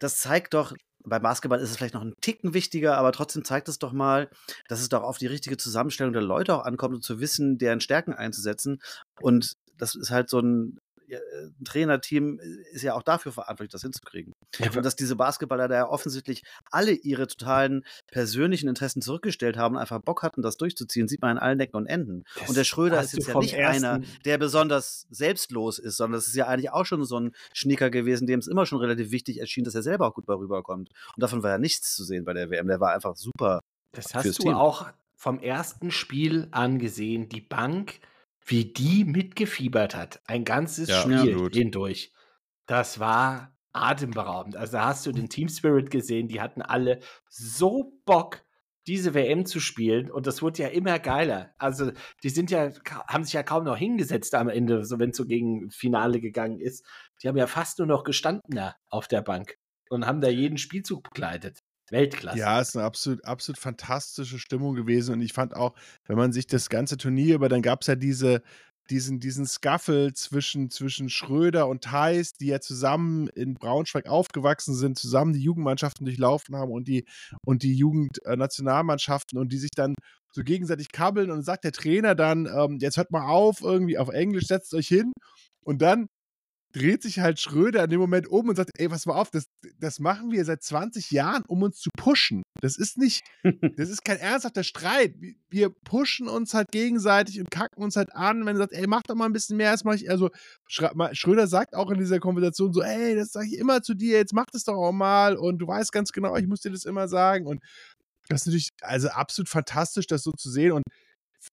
S3: das zeigt doch, bei Basketball ist es vielleicht noch ein Ticken wichtiger, aber trotzdem zeigt es doch mal, dass es doch auf die richtige Zusammenstellung der Leute auch ankommt und zu wissen, deren Stärken einzusetzen. Und das ist halt so ein, ja, ein Trainerteam ist ja auch dafür verantwortlich, das hinzukriegen.
S1: Ja,
S3: Und dass diese Basketballer da ja offensichtlich alle ihre totalen persönlichen Interessen zurückgestellt haben und einfach Bock hatten, das durchzuziehen, sieht man in allen Ecken und Enden.
S1: Das
S3: und der Schröder ist jetzt ja nicht
S1: ersten-
S3: einer, der besonders selbstlos ist, sondern es ist ja eigentlich auch schon so ein Schnicker gewesen, dem es immer schon relativ wichtig erschien, dass er selber auch gut mal rüberkommt. Und davon war ja nichts zu sehen bei der WM. Der war einfach super.
S1: Das
S3: fürs
S1: hast du
S3: Team.
S1: auch vom ersten Spiel angesehen, die Bank, wie die mitgefiebert hat. Ein ganzes
S2: Ja,
S1: Spiel hindurch. Das war atemberaubend. Also da hast du den Team Spirit gesehen, die hatten alle so Bock, diese WM zu spielen und das wurde ja immer geiler. Also die sind ja, haben sich ja kaum noch hingesetzt am Ende, so wenn es so gegen Finale gegangen ist. Die haben ja fast nur noch gestanden da auf der Bank und haben da jeden Spielzug begleitet. Weltklasse.
S2: Ja, es ist eine absolut, absolut fantastische Stimmung gewesen. Und ich fand auch, wenn man sich das ganze Turnier über, dann gab es ja diese, diesen, diesen Scuffle zwischen, zwischen Schröder und Theis, die ja zusammen in Braunschweig aufgewachsen sind, zusammen die Jugendmannschaften durchlaufen haben und die, und die Jugendnationalmannschaften und die sich dann so gegenseitig kabbeln und sagt der Trainer dann, ähm, jetzt hört mal auf, irgendwie auf Englisch, setzt euch hin. Und dann dreht sich halt Schröder in dem Moment um und sagt, ey, pass mal auf, das, das machen wir seit 20 Jahren, um uns zu pushen. Das ist nicht, das ist kein ernsthafter Streit. Wir- pushen uns halt gegenseitig und kacken uns halt an, wenn er sagt, ey, mach doch mal ein bisschen mehr, das mach ich. Also Schröder sagt auch in dieser Konversation so, ey, das sage ich immer zu dir, jetzt mach das doch auch mal und du weißt ganz genau, ich muss dir das immer sagen. Und das ist natürlich, also absolut fantastisch, das so zu sehen. Und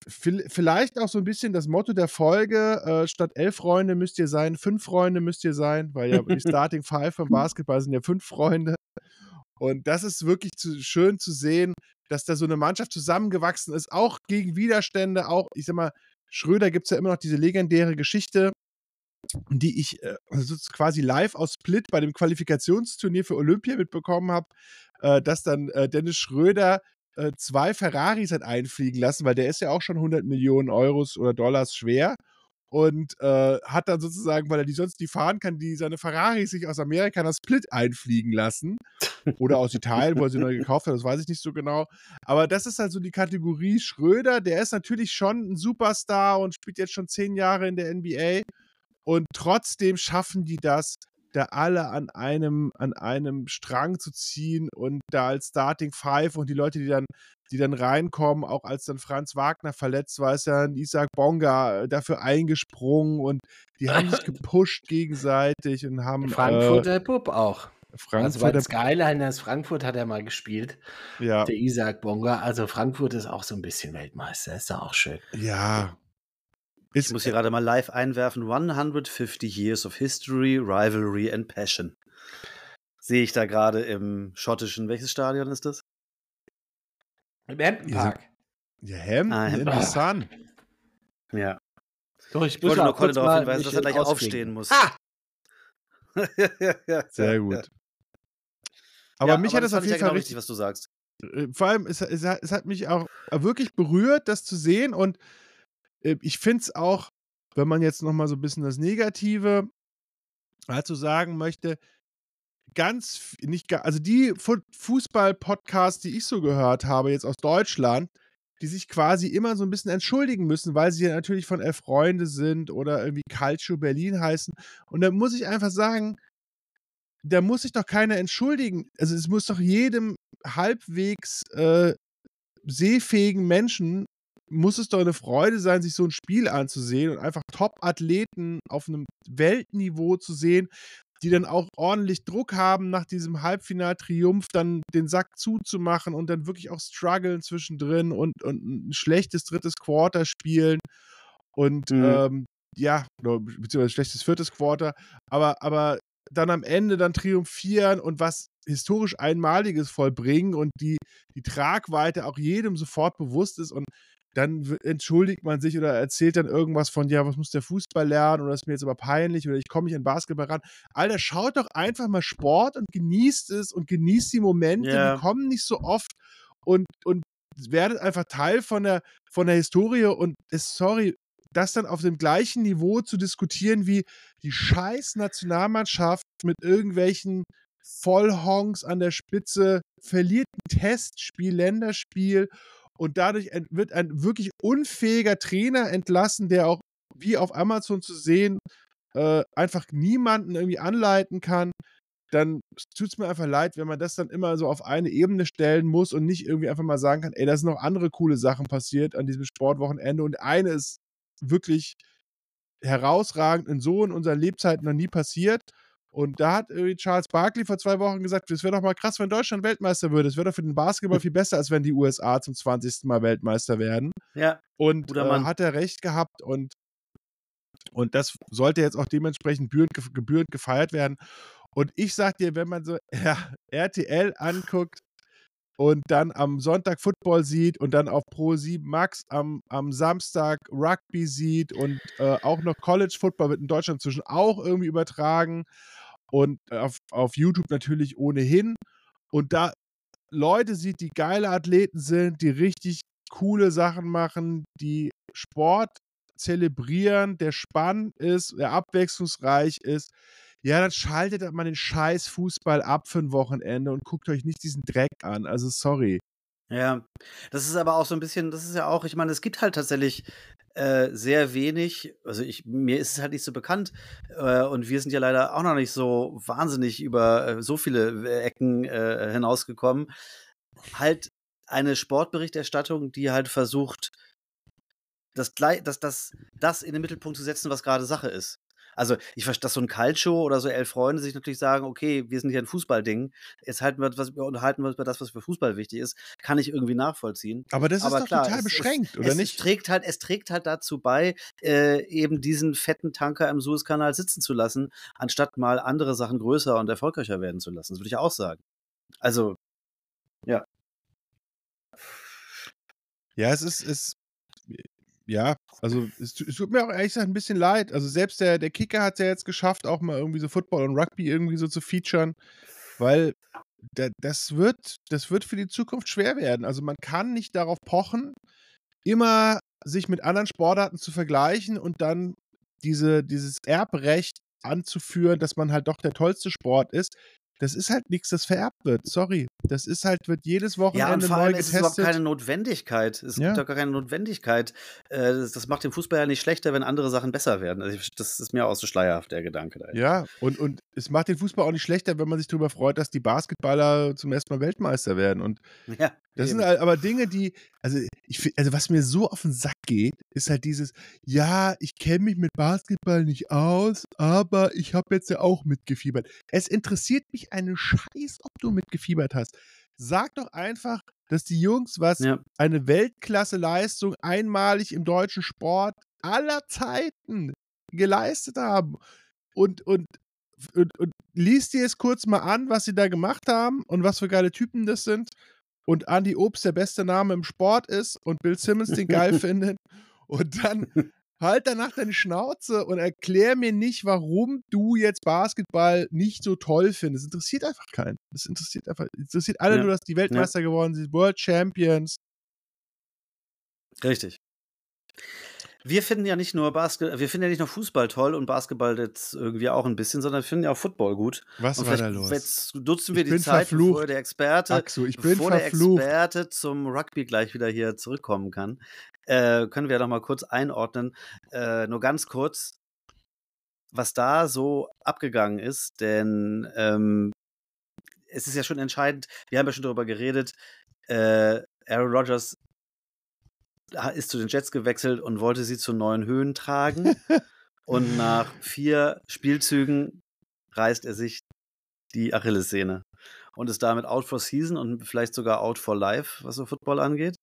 S2: vielleicht auch so ein bisschen das Motto der Folge, äh, statt elf Freunde müsst ihr sein, fünf Freunde müsst ihr sein, weil ja die Starting Five im Basketball sind ja fünf Freunde. Und das ist wirklich zu, schön zu sehen, dass da so eine Mannschaft zusammengewachsen ist, auch gegen Widerstände, auch, ich sag mal, Schröder gibt es ja immer noch diese legendäre Geschichte, die ich äh, also quasi live aus Split bei dem Qualifikationsturnier für Olympia mitbekommen habe, äh, dass dann äh, Dennis Schröder äh, zwei Ferraris hat einfliegen lassen, weil der ist ja auch schon 100 Millionen Euros oder Dollars schwer und äh, hat dann sozusagen, weil er die sonst nie fahren kann, die seine Ferraris sich aus Amerika nach Split einfliegen lassen oder aus Italien, wo er sie neu gekauft hat, das weiß ich nicht so genau. Aber das ist halt so die Kategorie Schröder, der ist natürlich schon ein Superstar und spielt jetzt schon zehn Jahre in der NBA und trotzdem schaffen die das, da alle an einem, an einem Strang zu ziehen und da als Starting Five und die Leute, die dann, die dann reinkommen, auch als dann Franz Wagner verletzt war, ist ja ein Isaac Bonga äh, dafür eingesprungen und die haben sich gepusht gegenseitig und haben
S1: Frankfurter Bub auch.
S2: äh,
S1: Also bei
S2: Frankfurter,
S1: den Skyliners Frankfurt hat er mal gespielt,
S2: ja,
S1: der Isaac Bonga. Also Frankfurt ist auch so ein bisschen Weltmeister, ist doch auch schön.
S2: ja.
S3: Ich muss hier gerade mal live einwerfen. 150 Years of History, Rivalry and Passion. Sehe ich da gerade im schottischen, welches Stadion ist das?
S1: Im Hampton Park.
S2: ja, Hampton
S3: Ah,
S2: in
S3: Hampton.
S2: the Sun.
S3: Ja.
S1: Doch, ich
S3: Ich wollte nur Colin
S1: kurz
S3: darauf hinweisen, dass er gleich
S1: ausfliegen.
S3: aufstehen muss.
S1: Ah!
S2: Sehr gut. Aber
S3: Ja,
S2: mich
S3: aber
S2: hat
S3: das
S2: das auf jeden
S3: genau
S2: Fall
S3: richtig,
S2: richtig,
S3: was du sagst.
S2: Äh, vor allem, es, es, es hat mich auch wirklich berührt, das zu sehen. Und äh, ich finde es auch, wenn man jetzt nochmal so ein bisschen das Negative dazu sagen möchte, ganz, nicht, also die Fußball-Podcasts, die ich so gehört habe, jetzt aus Deutschland, die sich quasi immer so ein bisschen entschuldigen müssen, weil sie ja natürlich von Elf Freunde sind oder irgendwie Calcio Berlin heißen. Und da muss ich einfach sagen, da muss sich doch keiner entschuldigen. Also es muss doch jedem halbwegs äh, sehfähigen Menschen muss es doch eine Freude sein, sich so ein Spiel anzusehen und einfach Top-Athleten auf einem Weltniveau zu sehen, die dann auch ordentlich Druck haben, nach diesem Halbfinaltriumph dann den Sack zuzumachen und dann wirklich auch strugglen zwischendrin und, und ein schlechtes drittes Quarter spielen. Und mhm. ähm, ja, beziehungsweise schlechtes viertes Quarter, aber, aber dann am Ende dann triumphieren und was historisch Einmaliges vollbringen und die, die Tragweite auch jedem sofort bewusst ist und dann entschuldigt man sich oder erzählt dann irgendwas von, ja, was muss der Fußball lernen oder ist mir jetzt aber peinlich oder ich komme nicht an Basketball ran. Alter, schaut doch einfach mal Sport und genießt es und genießt die Momente, yeah. die kommen nicht so oft und, und werdet einfach Teil von der, von der Historie und ist, sorry, das dann auf dem gleichen Niveau zu diskutieren wie die scheiß Nationalmannschaft mit irgendwelchen Vollhongs an der Spitze verliert ein Testspiel, Länderspiel und dadurch wird ein wirklich unfähiger Trainer entlassen, der auch wie auf Amazon zu sehen äh, einfach niemanden irgendwie anleiten kann, dann tut es mir einfach leid, wenn man das dann immer so auf eine Ebene stellen muss und nicht irgendwie einfach mal sagen kann, ey, da sind noch andere coole Sachen passiert an diesem Sportwochenende und eine ist wirklich herausragend und so in unseren Lebzeiten noch nie passiert. Und da hat irgendwie Charles Barkley vor zwei Wochen gesagt, es wäre doch mal krass, wenn Deutschland Weltmeister würde. Es wäre doch für den Basketball viel besser, als wenn die USA zum 20. Mal Weltmeister werden.
S3: Ja.
S2: Und äh, hat er recht gehabt und, und das sollte jetzt auch dementsprechend gebührend gefeiert werden. Und ich sag dir, wenn man so ja, RTL anguckt, und dann am Sonntag Football sieht und dann auf Pro 7 Max am, am Samstag Rugby sieht und äh, auch noch College Football wird in Deutschland zwischen auch irgendwie übertragen und auf, auf YouTube natürlich ohnehin. Und da Leute sieht, die geile Athleten sind, die richtig coole Sachen machen, die Sport zelebrieren, der spannend ist, der abwechslungsreich ist, ja, dann schaltet mal den scheiß Fußball ab für ein Wochenende und guckt euch nicht diesen Dreck an. Also sorry.
S3: Ja, das ist aber auch so ein bisschen, das ist ja auch, ich meine, es gibt halt tatsächlich äh, sehr wenig, also ich, mir ist es halt nicht so bekannt äh, und wir sind ja leider auch noch nicht so wahnsinnig über äh, so viele äh, Ecken äh, hinausgekommen. Halt eine Sportberichterstattung, die halt versucht, das, das, das, das in den Mittelpunkt zu setzen, was gerade Sache ist. Also, ich verstehe, dass so ein Calcio oder so elf Freunde sich natürlich sagen, okay, wir sind hier ein Fußballding, jetzt halten wir, was, wir unterhalten wir uns über das, was für Fußball wichtig ist, kann ich irgendwie nachvollziehen.
S2: Aber das Aber ist doch klar, total es, beschränkt,
S3: es,
S2: oder
S3: es
S2: nicht?
S3: Trägt halt, es trägt halt dazu bei, äh, eben diesen fetten Tanker im Suezkanal sitzen zu lassen, anstatt mal andere Sachen größer und erfolgreicher werden zu lassen. Das würde ich auch sagen. Also, ja.
S2: Ja, es ist, es, ja, also es, es, tut mir auch ehrlich gesagt ein bisschen leid. Also selbst der, der Kicker hat es ja jetzt geschafft, auch mal irgendwie so Football und Rugby irgendwie so zu featuren, weil da, das, wird, das wird für die Zukunft schwer werden. Also man kann nicht darauf pochen, immer sich mit anderen Sportarten zu vergleichen und dann diese, dieses Erbrecht anzuführen, dass man halt doch der tollste Sport ist das ist halt nichts, das vererbt wird. Sorry. Das ist halt, wird jedes Wochenende ja, und vor allem neu getestet.
S3: Es ist überhaupt keine Notwendigkeit. Es ja. gibt doch gar keine Notwendigkeit. Äh, das macht den Fußball ja nicht schlechter, wenn andere Sachen besser werden. Also das ist mir auch so schleierhaft, der Gedanke da.
S2: Ja, und, und es macht den Fußball auch nicht schlechter, wenn man sich darüber freut, dass die Basketballer zum ersten Mal Weltmeister werden. Und ja, das eben. sind halt aber Dinge, die, also ich also was mir so auf den Sack geht, ist halt dieses, ja, ich kenne mich mit Basketball nicht aus, aber ich habe jetzt ja auch mitgefiebert. Es interessiert mich einen Scheiß, ob du mitgefiebert hast. Sag doch einfach, dass die Jungs was, ja. eine Weltklasse-Leistung einmalig im deutschen Sport aller Zeiten geleistet haben. Und, und, und, und liest dir es kurz mal an, was sie da gemacht haben und was für geile Typen das sind. Und Andy Obst der beste Name im Sport ist und Bill Simmons den geil findet. Und dann halt danach deine Schnauze und erklär mir nicht, warum du jetzt Basketball nicht so toll findest. Das interessiert einfach keinen. Das interessiert einfach, interessiert alle
S3: Ja.
S2: nur, dass die Weltmeister geworden sind, World Champions.
S3: Richtig. Wir finden ja nicht nur Basket, wir finden ja nicht nur Fußball toll und Basketball jetzt irgendwie auch ein bisschen, sondern wir finden ja auch Football gut.
S2: Was
S3: und
S2: war da los?
S3: Jetzt nutzen wir
S2: Ich
S3: die Zeit,
S2: verflucht.
S3: bevor der Experte,
S2: Axel, ich bin
S3: bevor der
S2: verflucht.
S3: Experte zum Rugby gleich wieder hier zurückkommen kann, äh, können wir ja noch mal kurz einordnen. Äh, nur ganz kurz, was da so abgegangen ist, denn ähm, es ist ja schon entscheidend, wir haben ja schon darüber geredet, äh, Aaron Rodgers ist zu den Jets gewechselt und wollte sie zu neuen Höhen tragen. und nach vier Spielzügen reißt er sich die Achillessehne und ist damit out for season und vielleicht sogar out for life, was so Football angeht.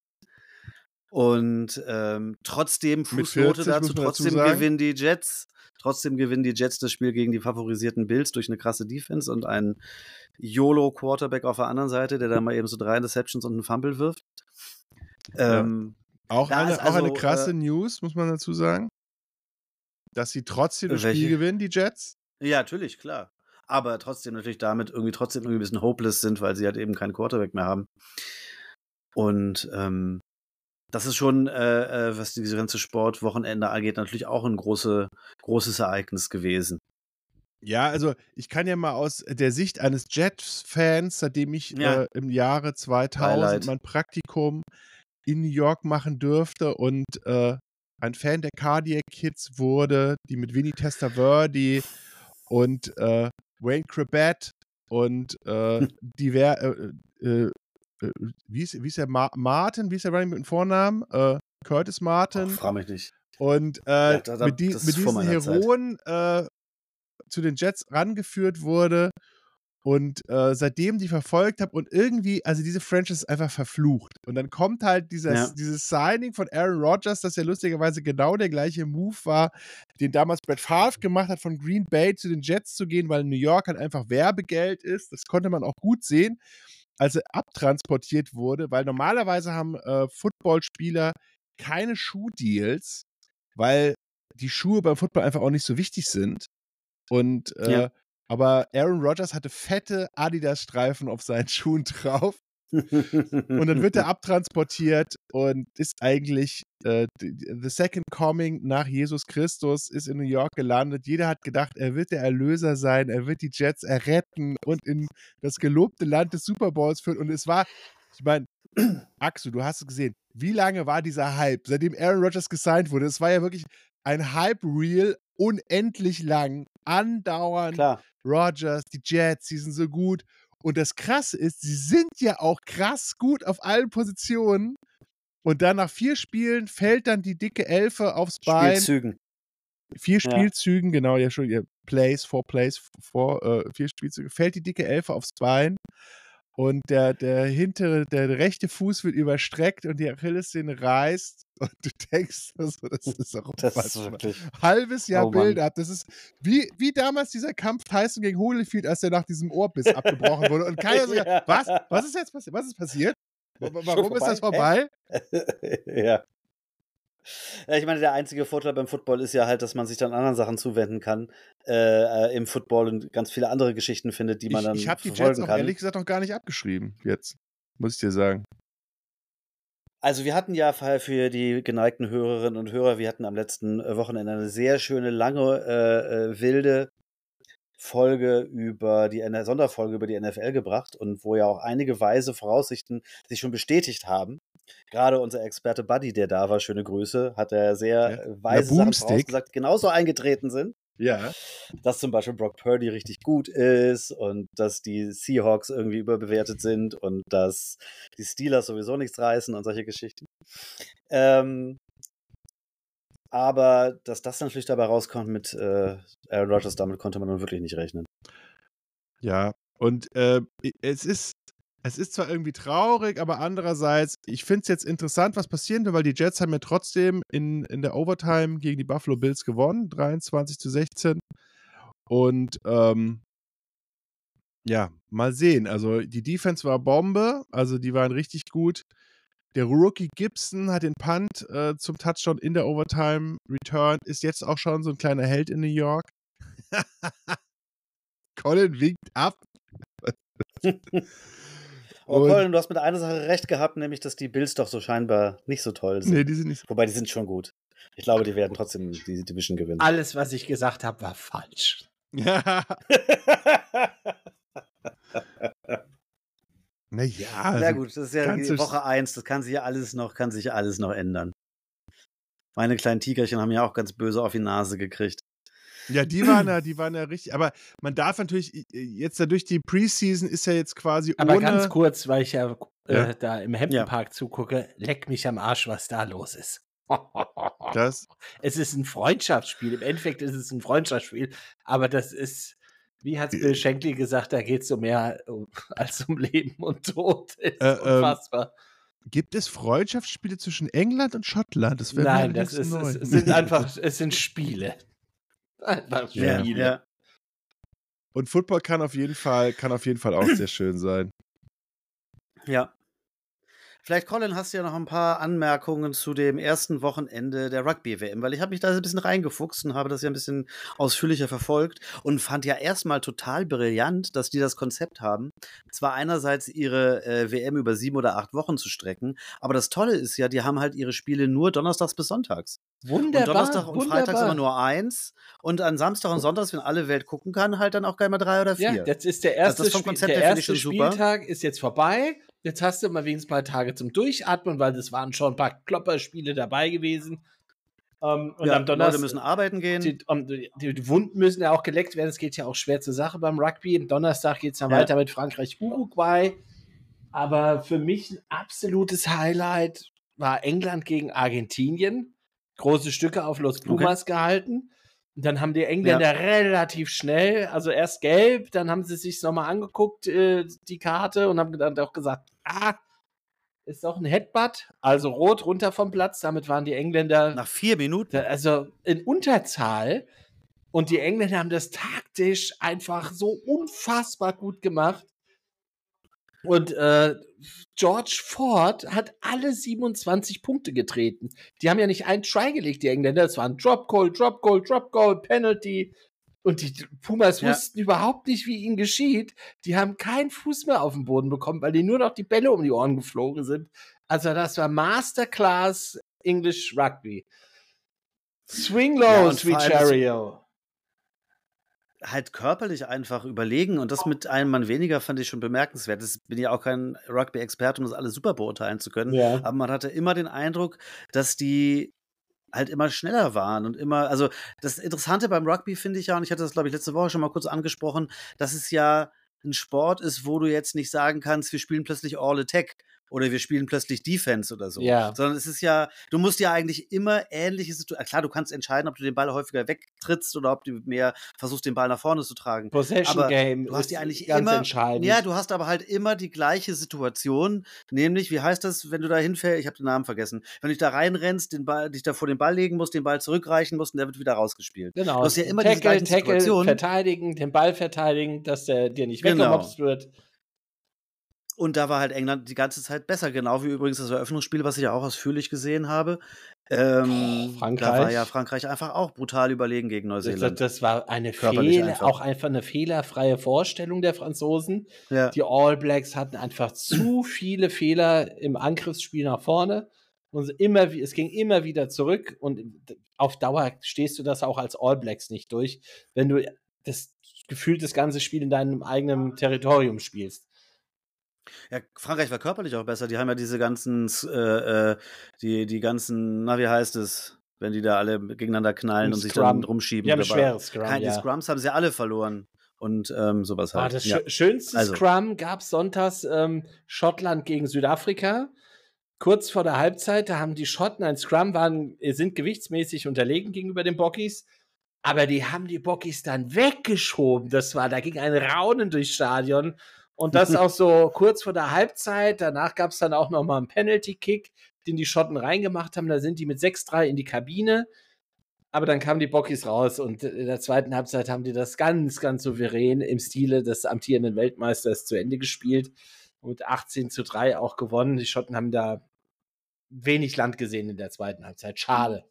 S3: Und ähm, trotzdem, Fußnote
S2: 40
S3: dazu,
S2: dazu
S3: trotzdem
S2: sagen.
S3: gewinnen die Jets. Trotzdem gewinnen die Jets das Spiel gegen die favorisierten Bills durch eine krasse Defense und einen YOLO-Quarterback auf der anderen Seite, der da mal eben so drei Interceptions und einen Fumble wirft. Ähm,
S2: Auch, eine, auch eine
S3: also,
S2: krasse
S3: äh,
S2: News, muss man dazu sagen. Dass sie trotzdem das
S3: Welche?
S2: Spiel gewinnen, die Jets.
S3: Ja, natürlich, klar. Aber trotzdem natürlich damit irgendwie trotzdem irgendwie ein bisschen hopeless sind, weil sie halt eben keinen Quarterback mehr haben. Und ähm, das ist schon, äh, äh, was diese ganze Sportwochenende angeht, natürlich auch ein große, großes Ereignis gewesen.
S2: Ja, also ich kann ja mal aus der Sicht eines Jets-Fans, seitdem ich
S3: Ja.
S2: äh, im Jahre 2000
S3: Beileid.
S2: mein Praktikum in New York machen dürfte und äh, ein Fan der Cardiac Kids wurde, die mit Vinny Testaverde und äh, Wayne Crabat und äh, diver äh, äh, äh, wie ist, wie ist der Ma Martin, wie ist der Running mit dem Vornamen? Äh, Curtis Martin.
S3: Oh, frag mich nicht.
S2: Und
S3: Ja, da- da-
S2: mit, die, mit diesen. Heroen zu den Jets rangeführt wurde und äh, seitdem die verfolgt habe und irgendwie, also diese Franchise ist einfach verflucht. Und dann kommt halt dieses,
S3: Ja.
S2: dieses Signing von Aaron Rodgers, das ja lustigerweise genau der gleiche Move war, den damals Brett Favre gemacht hat, von Green Bay zu den Jets zu gehen, weil New York halt einfach Werbegeld ist. Das konnte man auch gut sehen, als er abtransportiert wurde, weil normalerweise haben äh, Footballspieler keine Schuhdeals, weil die Schuhe beim Football einfach auch nicht so wichtig sind. Und äh,
S3: Ja.
S2: Aber Aaron Rodgers hatte fette Adidas-Streifen auf seinen Schuhen drauf. Und dann wird er abtransportiert und ist eigentlich äh, the Second Coming nach Jesus Christus, ist in New York gelandet. Jeder hat gedacht, er wird der Erlöser sein, er wird die Jets erretten und in das gelobte Land des Super Bowls führen. Und es war, ich meine, Axel, du hast es gesehen, wie lange war dieser Hype, seitdem Aaron Rodgers gesigned wurde? Es war ja wirklich ein Hype-Reel, unendlich lang, andauernd.
S3: Klar.
S2: Rodgers, die Jets, die sind so gut. Und das Krasse ist, sie sind ja auch krass gut auf allen Positionen. Und dann nach vier Spielen fällt dann die dicke Elfe aufs Bein.
S3: Spielzügen.
S2: Vier
S3: Ja.
S2: Spielzügen, genau, ja schon, ja, Plays, four Plays, vor, äh, vier Spielzüge, fällt die dicke Elfe aufs Bein. Und der, der hintere, der rechte Fuß wird überstreckt und die Achillessehne reißt. Und du denkst, also, das ist auch
S3: Das ist wirklich.
S2: halbes Jahr
S3: Oh Mann.
S2: Build-up. Das ist wie, wie damals dieser Kampf Tyson gegen Holyfield, als der nach diesem Ohrbiss abgebrochen wurde. Und keiner so,
S3: Ja.
S2: was? Was ist jetzt passiert? Was ist passiert? Warum ist das
S3: vorbei? ja. Ja, ich meine, der einzige Vorteil beim Football ist ja halt, dass man sich dann anderen Sachen zuwenden kann äh, äh, im Football und ganz viele andere Geschichten findet, die man
S2: Ich,
S3: dann
S2: ich habe die Jets auch
S3: kann.
S2: ehrlich gesagt noch gar nicht abgeschrieben jetzt. Muss ich dir sagen.
S3: Also wir hatten ja für für die geneigten Hörerinnen und Hörer, wir hatten am letzten äh, Wochenende eine sehr schöne, lange, äh, äh, wilde Folge über die Sonderfolge über die NFL gebracht und wo ja auch einige weise Voraussichten sich schon bestätigt haben. Gerade unser Experte Buddy, der da war, schöne Grüße, hat er sehr
S2: Ja.
S3: äh, weise Sachen vorausgesagt, genauso eingetreten sind.
S2: Ja.
S3: dass zum Beispiel Brock Purdy richtig gut ist und dass die Seahawks irgendwie überbewertet sind und dass die Steelers sowieso nichts reißen und solche Geschichten. Ähm, aber dass das natürlich dabei rauskommt mit äh, Aaron Rodgers, damit konnte man nun wirklich nicht rechnen.
S2: Ja. Und äh, es ist. Es ist zwar irgendwie traurig, aber andererseits, ich finde es jetzt interessant, was passieren wird, weil die Jets haben ja trotzdem in, in der Overtime gegen die Buffalo Bills gewonnen, 23 zu 16. Und ähm, ja, mal sehen. Also die Defense war Bombe, also die waren richtig gut. Der Rookie Gibson hat den Punt äh, zum Touchdown in der Overtime Return, ist jetzt auch schon so ein kleiner Held in New York. Colin winkt ab.
S3: Aber Colin, du hast mit einer Sache recht gehabt, nämlich, dass die Bills doch so scheinbar nicht so toll sind.
S2: Nee, die sind nicht so
S3: Wobei, die sind schon gut. Ich glaube, die werden trotzdem die Division gewinnen.
S1: Alles, was ich gesagt habe, war falsch.
S2: Ja. naja.
S3: Na
S2: Also,
S3: gut, das ist ja die Woche 1, das kann sich ja alles noch, kann sich alles noch ändern. Meine kleinen Tigerchen haben ja auch ganz böse auf die Nase gekriegt.
S2: Ja, die waren ja, die waren ja richtig. Aber man darf natürlich, äh, jetzt dadurch die Preseason ist ja jetzt quasi
S1: Aber
S2: ohne.
S1: ganz kurz, weil ich ja, äh,
S2: Ja.
S1: da im Hampton Park zugucke, leck mich am Arsch, was da los ist.
S2: Das,
S1: es ist ein Freundschaftsspiel. Im Endeffekt ist es ein Freundschaftsspiel, aber das ist, wie hat
S2: Äh,
S1: Bill Shankly gesagt, da geht es um mehr als um Leben und Tod. Ist
S2: Äh, ähm,
S1: unfassbar.
S2: gibt es Freundschaftsspiele zwischen England und Schottland? Das
S1: Nein, das ist, es sind einfach, es sind Spiele. Einfach
S2: Ja.
S1: Spiele.
S3: ja.
S2: Und Football kann auf jeden Fall, kann auf jeden Fall auch sehr schön sein.
S3: Ja. Vielleicht, Colin, hast du ja noch ein paar Anmerkungen zu dem ersten Wochenende der Rugby-WM, weil ich habe mich da so ein bisschen reingefuchst und habe das ja ein bisschen ausführlicher verfolgt und fand ja erstmal total brillant, dass die das Konzept haben. Zwar einerseits ihre äh, WM über sieben oder acht Wochen zu strecken, aber das Tolle ist ja, die haben halt ihre Spiele nur donnerstags bis sonntags.
S1: Wunderbar.
S3: und Donnerstag und
S1: wunderbar.
S3: Freitags immer nur eins und an Samstag und Sonntags, wenn alle Welt gucken kann, halt dann auch gleich mal drei oder vier.
S1: Ja, das ist der
S3: Also
S1: erste,
S3: das vom
S1: Spiel,
S3: Konzept
S1: der
S3: finde ich
S1: erste. Spieltag ist jetzt vorbei. Jetzt hast du mal wenigstens ein paar Tage zum Durchatmen, weil es waren schon ein paar Klopperspiele dabei gewesen. Ähm, und
S3: ja,
S1: am Donnerstag
S3: Leute müssen arbeiten gehen.
S1: die, um, die, die Wunden müssen ja auch geleckt werden. Es geht ja auch schwer zur Sache beim Rugby. Am Donnerstag geht es dann
S3: Ja.
S1: weiter mit Frankreich-Uruguay. Aber für mich ein absolutes Highlight war England gegen Argentinien. Große Stücke auf Los Pumas gehalten. Und dann haben die Engländer relativ schnell, also erst gelb, dann haben sie sich nochmal angeguckt, äh, die Karte, und haben dann auch gesagt, ah, ist doch ein Headbutt, also rot runter vom Platz. Damit waren die Engländer
S3: Nach vier Minuten.
S1: also in Unterzahl. Und die Engländer haben das taktisch einfach so unfassbar gut gemacht. Und äh, George Ford hat alle 27 Punkte getreten. Die haben ja nicht einen Try gelegt, die Engländer. Es waren Drop Goal, Drop Goal, Drop Goal, Penalty. Und die Pumas
S3: Ja.
S1: wussten überhaupt nicht, wie ihnen geschieht. Die haben keinen Fuß mehr auf den Boden bekommen, weil die nur noch die Bälle um die Ohren geflogen sind. Also das war Masterclass English Rugby. Swing low,
S3: Ja,
S1: Sweet Chariot.
S3: halt körperlich einfach überlegen und das mit einem Mann weniger fand ich schon bemerkenswert. Das bin ja auch kein Rugby-Experte, um das alles super beurteilen zu können.
S1: Ja.
S3: Aber man hatte immer den Eindruck, dass die halt immer schneller waren und immer, also das Interessante beim Rugby finde ich ja, und ich hatte das glaube ich letzte Woche schon mal kurz angesprochen, dass es ja ein Sport ist, wo du jetzt nicht sagen kannst, wir spielen plötzlich All Attack oder wir spielen plötzlich Defense oder so.
S1: Ja.
S3: Sondern es ist ja, du musst ja eigentlich immer ähnliche Situationen, klar, du kannst entscheiden, ob du den Ball häufiger wegtrittst oder ob du mehr versuchst, den Ball nach vorne zu tragen.
S1: Possession
S3: Aber
S1: Game
S3: Du hast
S1: ist
S3: die eigentlich
S1: ganz
S3: immer,
S1: entscheidend.
S3: ja, du hast aber halt immer die gleiche Situation, nämlich, wie heißt das, wenn du da hinfällst, ich habe den Namen vergessen, wenn du dich da reinrennst, den Ball, dich da vor den Ball legen musst, den Ball zurückreichen musst und der wird wieder rausgespielt.
S1: Genau.
S3: Du hast ja immer diese
S1: Tackle,
S3: gleichen
S1: Tackle,
S3: Situationen.
S1: verteidigen, den Ball verteidigen, dass der dir nicht
S3: Genau.
S1: weggemobst wird.
S3: Und da war halt England die ganze Zeit besser, genau wie übrigens das Eröffnungsspiel, was ich ja auch ausführlich gesehen habe. Ähm, Da war
S1: Frankreich.
S3: ja Frankreich einfach auch brutal überlegen gegen
S1: Das,
S3: Neuseeland.
S1: das war eine Fehler,
S3: einfach.
S1: auch einfach eine fehlerfreie Vorstellung der Franzosen.
S3: ja.
S1: Die All Blacks hatten einfach zu viele Fehler im Angriffsspiel nach vorne. Und immer, es ging immer wieder zurück. Und auf Dauer stehst du das auch als All Blacks nicht durch, wenn du das gefühlt das ganze Spiel in deinem eigenen Territorium spielst.
S3: Ja, Frankreich war körperlich auch besser. Die haben ja diese ganzen, äh, äh, die, die ganzen, na, wie heißt es, wenn die da alle gegeneinander knallen und sich dann rumschieben.
S1: Die haben schweres Scrum.
S3: Keine
S1: ja.
S3: Scrums haben sie alle verloren. Und ähm, sowas
S1: Ah,
S3: halt.
S1: das
S3: ja.
S1: schö- schönste
S3: Also.
S1: Scrum gab es sonntags ähm, Schottland gegen Südafrika. Kurz vor der Halbzeit, da haben die Schotten ein Scrum, waren, sind gewichtsmäßig unterlegen gegenüber den Bockies. Aber die haben die Bockies dann weggeschoben. Das war, da ging ein Raunen durchs Stadion. Und das auch so kurz vor der Halbzeit. Danach gab es dann auch noch mal einen Penalty-Kick, den die Schotten reingemacht haben. Da sind die mit 6-3 in die Kabine. Aber dann kamen die Bockies raus und in der zweiten Halbzeit haben die das ganz, ganz souverän im Stile des amtierenden Weltmeisters zu Ende gespielt und 18 zu 3 auch gewonnen. Die Schotten haben da wenig Land gesehen in der zweiten Halbzeit. Schade.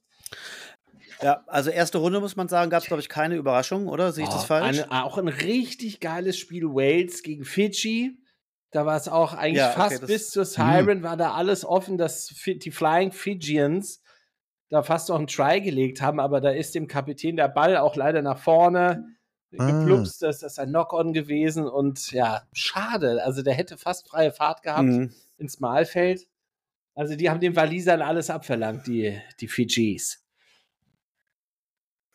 S3: Ja, also erste Runde muss man sagen, gab es, glaube ich, keine Überraschung, oder? Sehe ich das
S1: Oh,
S3: falsch?
S1: Eine, auch ein richtig geiles Spiel Wales gegen Fidschi. Da war es auch eigentlich
S3: Ja, okay,
S1: fast
S3: das-
S1: bis zur Siren war da alles offen, dass die Flying Fijians da fast noch einen Try gelegt haben, aber da ist dem Kapitän der Ball auch leider nach vorne
S2: Ah.
S1: geplupst. Das ist ein Knock-on gewesen und ja, schade. Also der hätte fast freie Fahrt gehabt
S3: Mhm.
S1: ins Mahlfeld. Also die haben den Walisern alles abverlangt, die, die Fijis.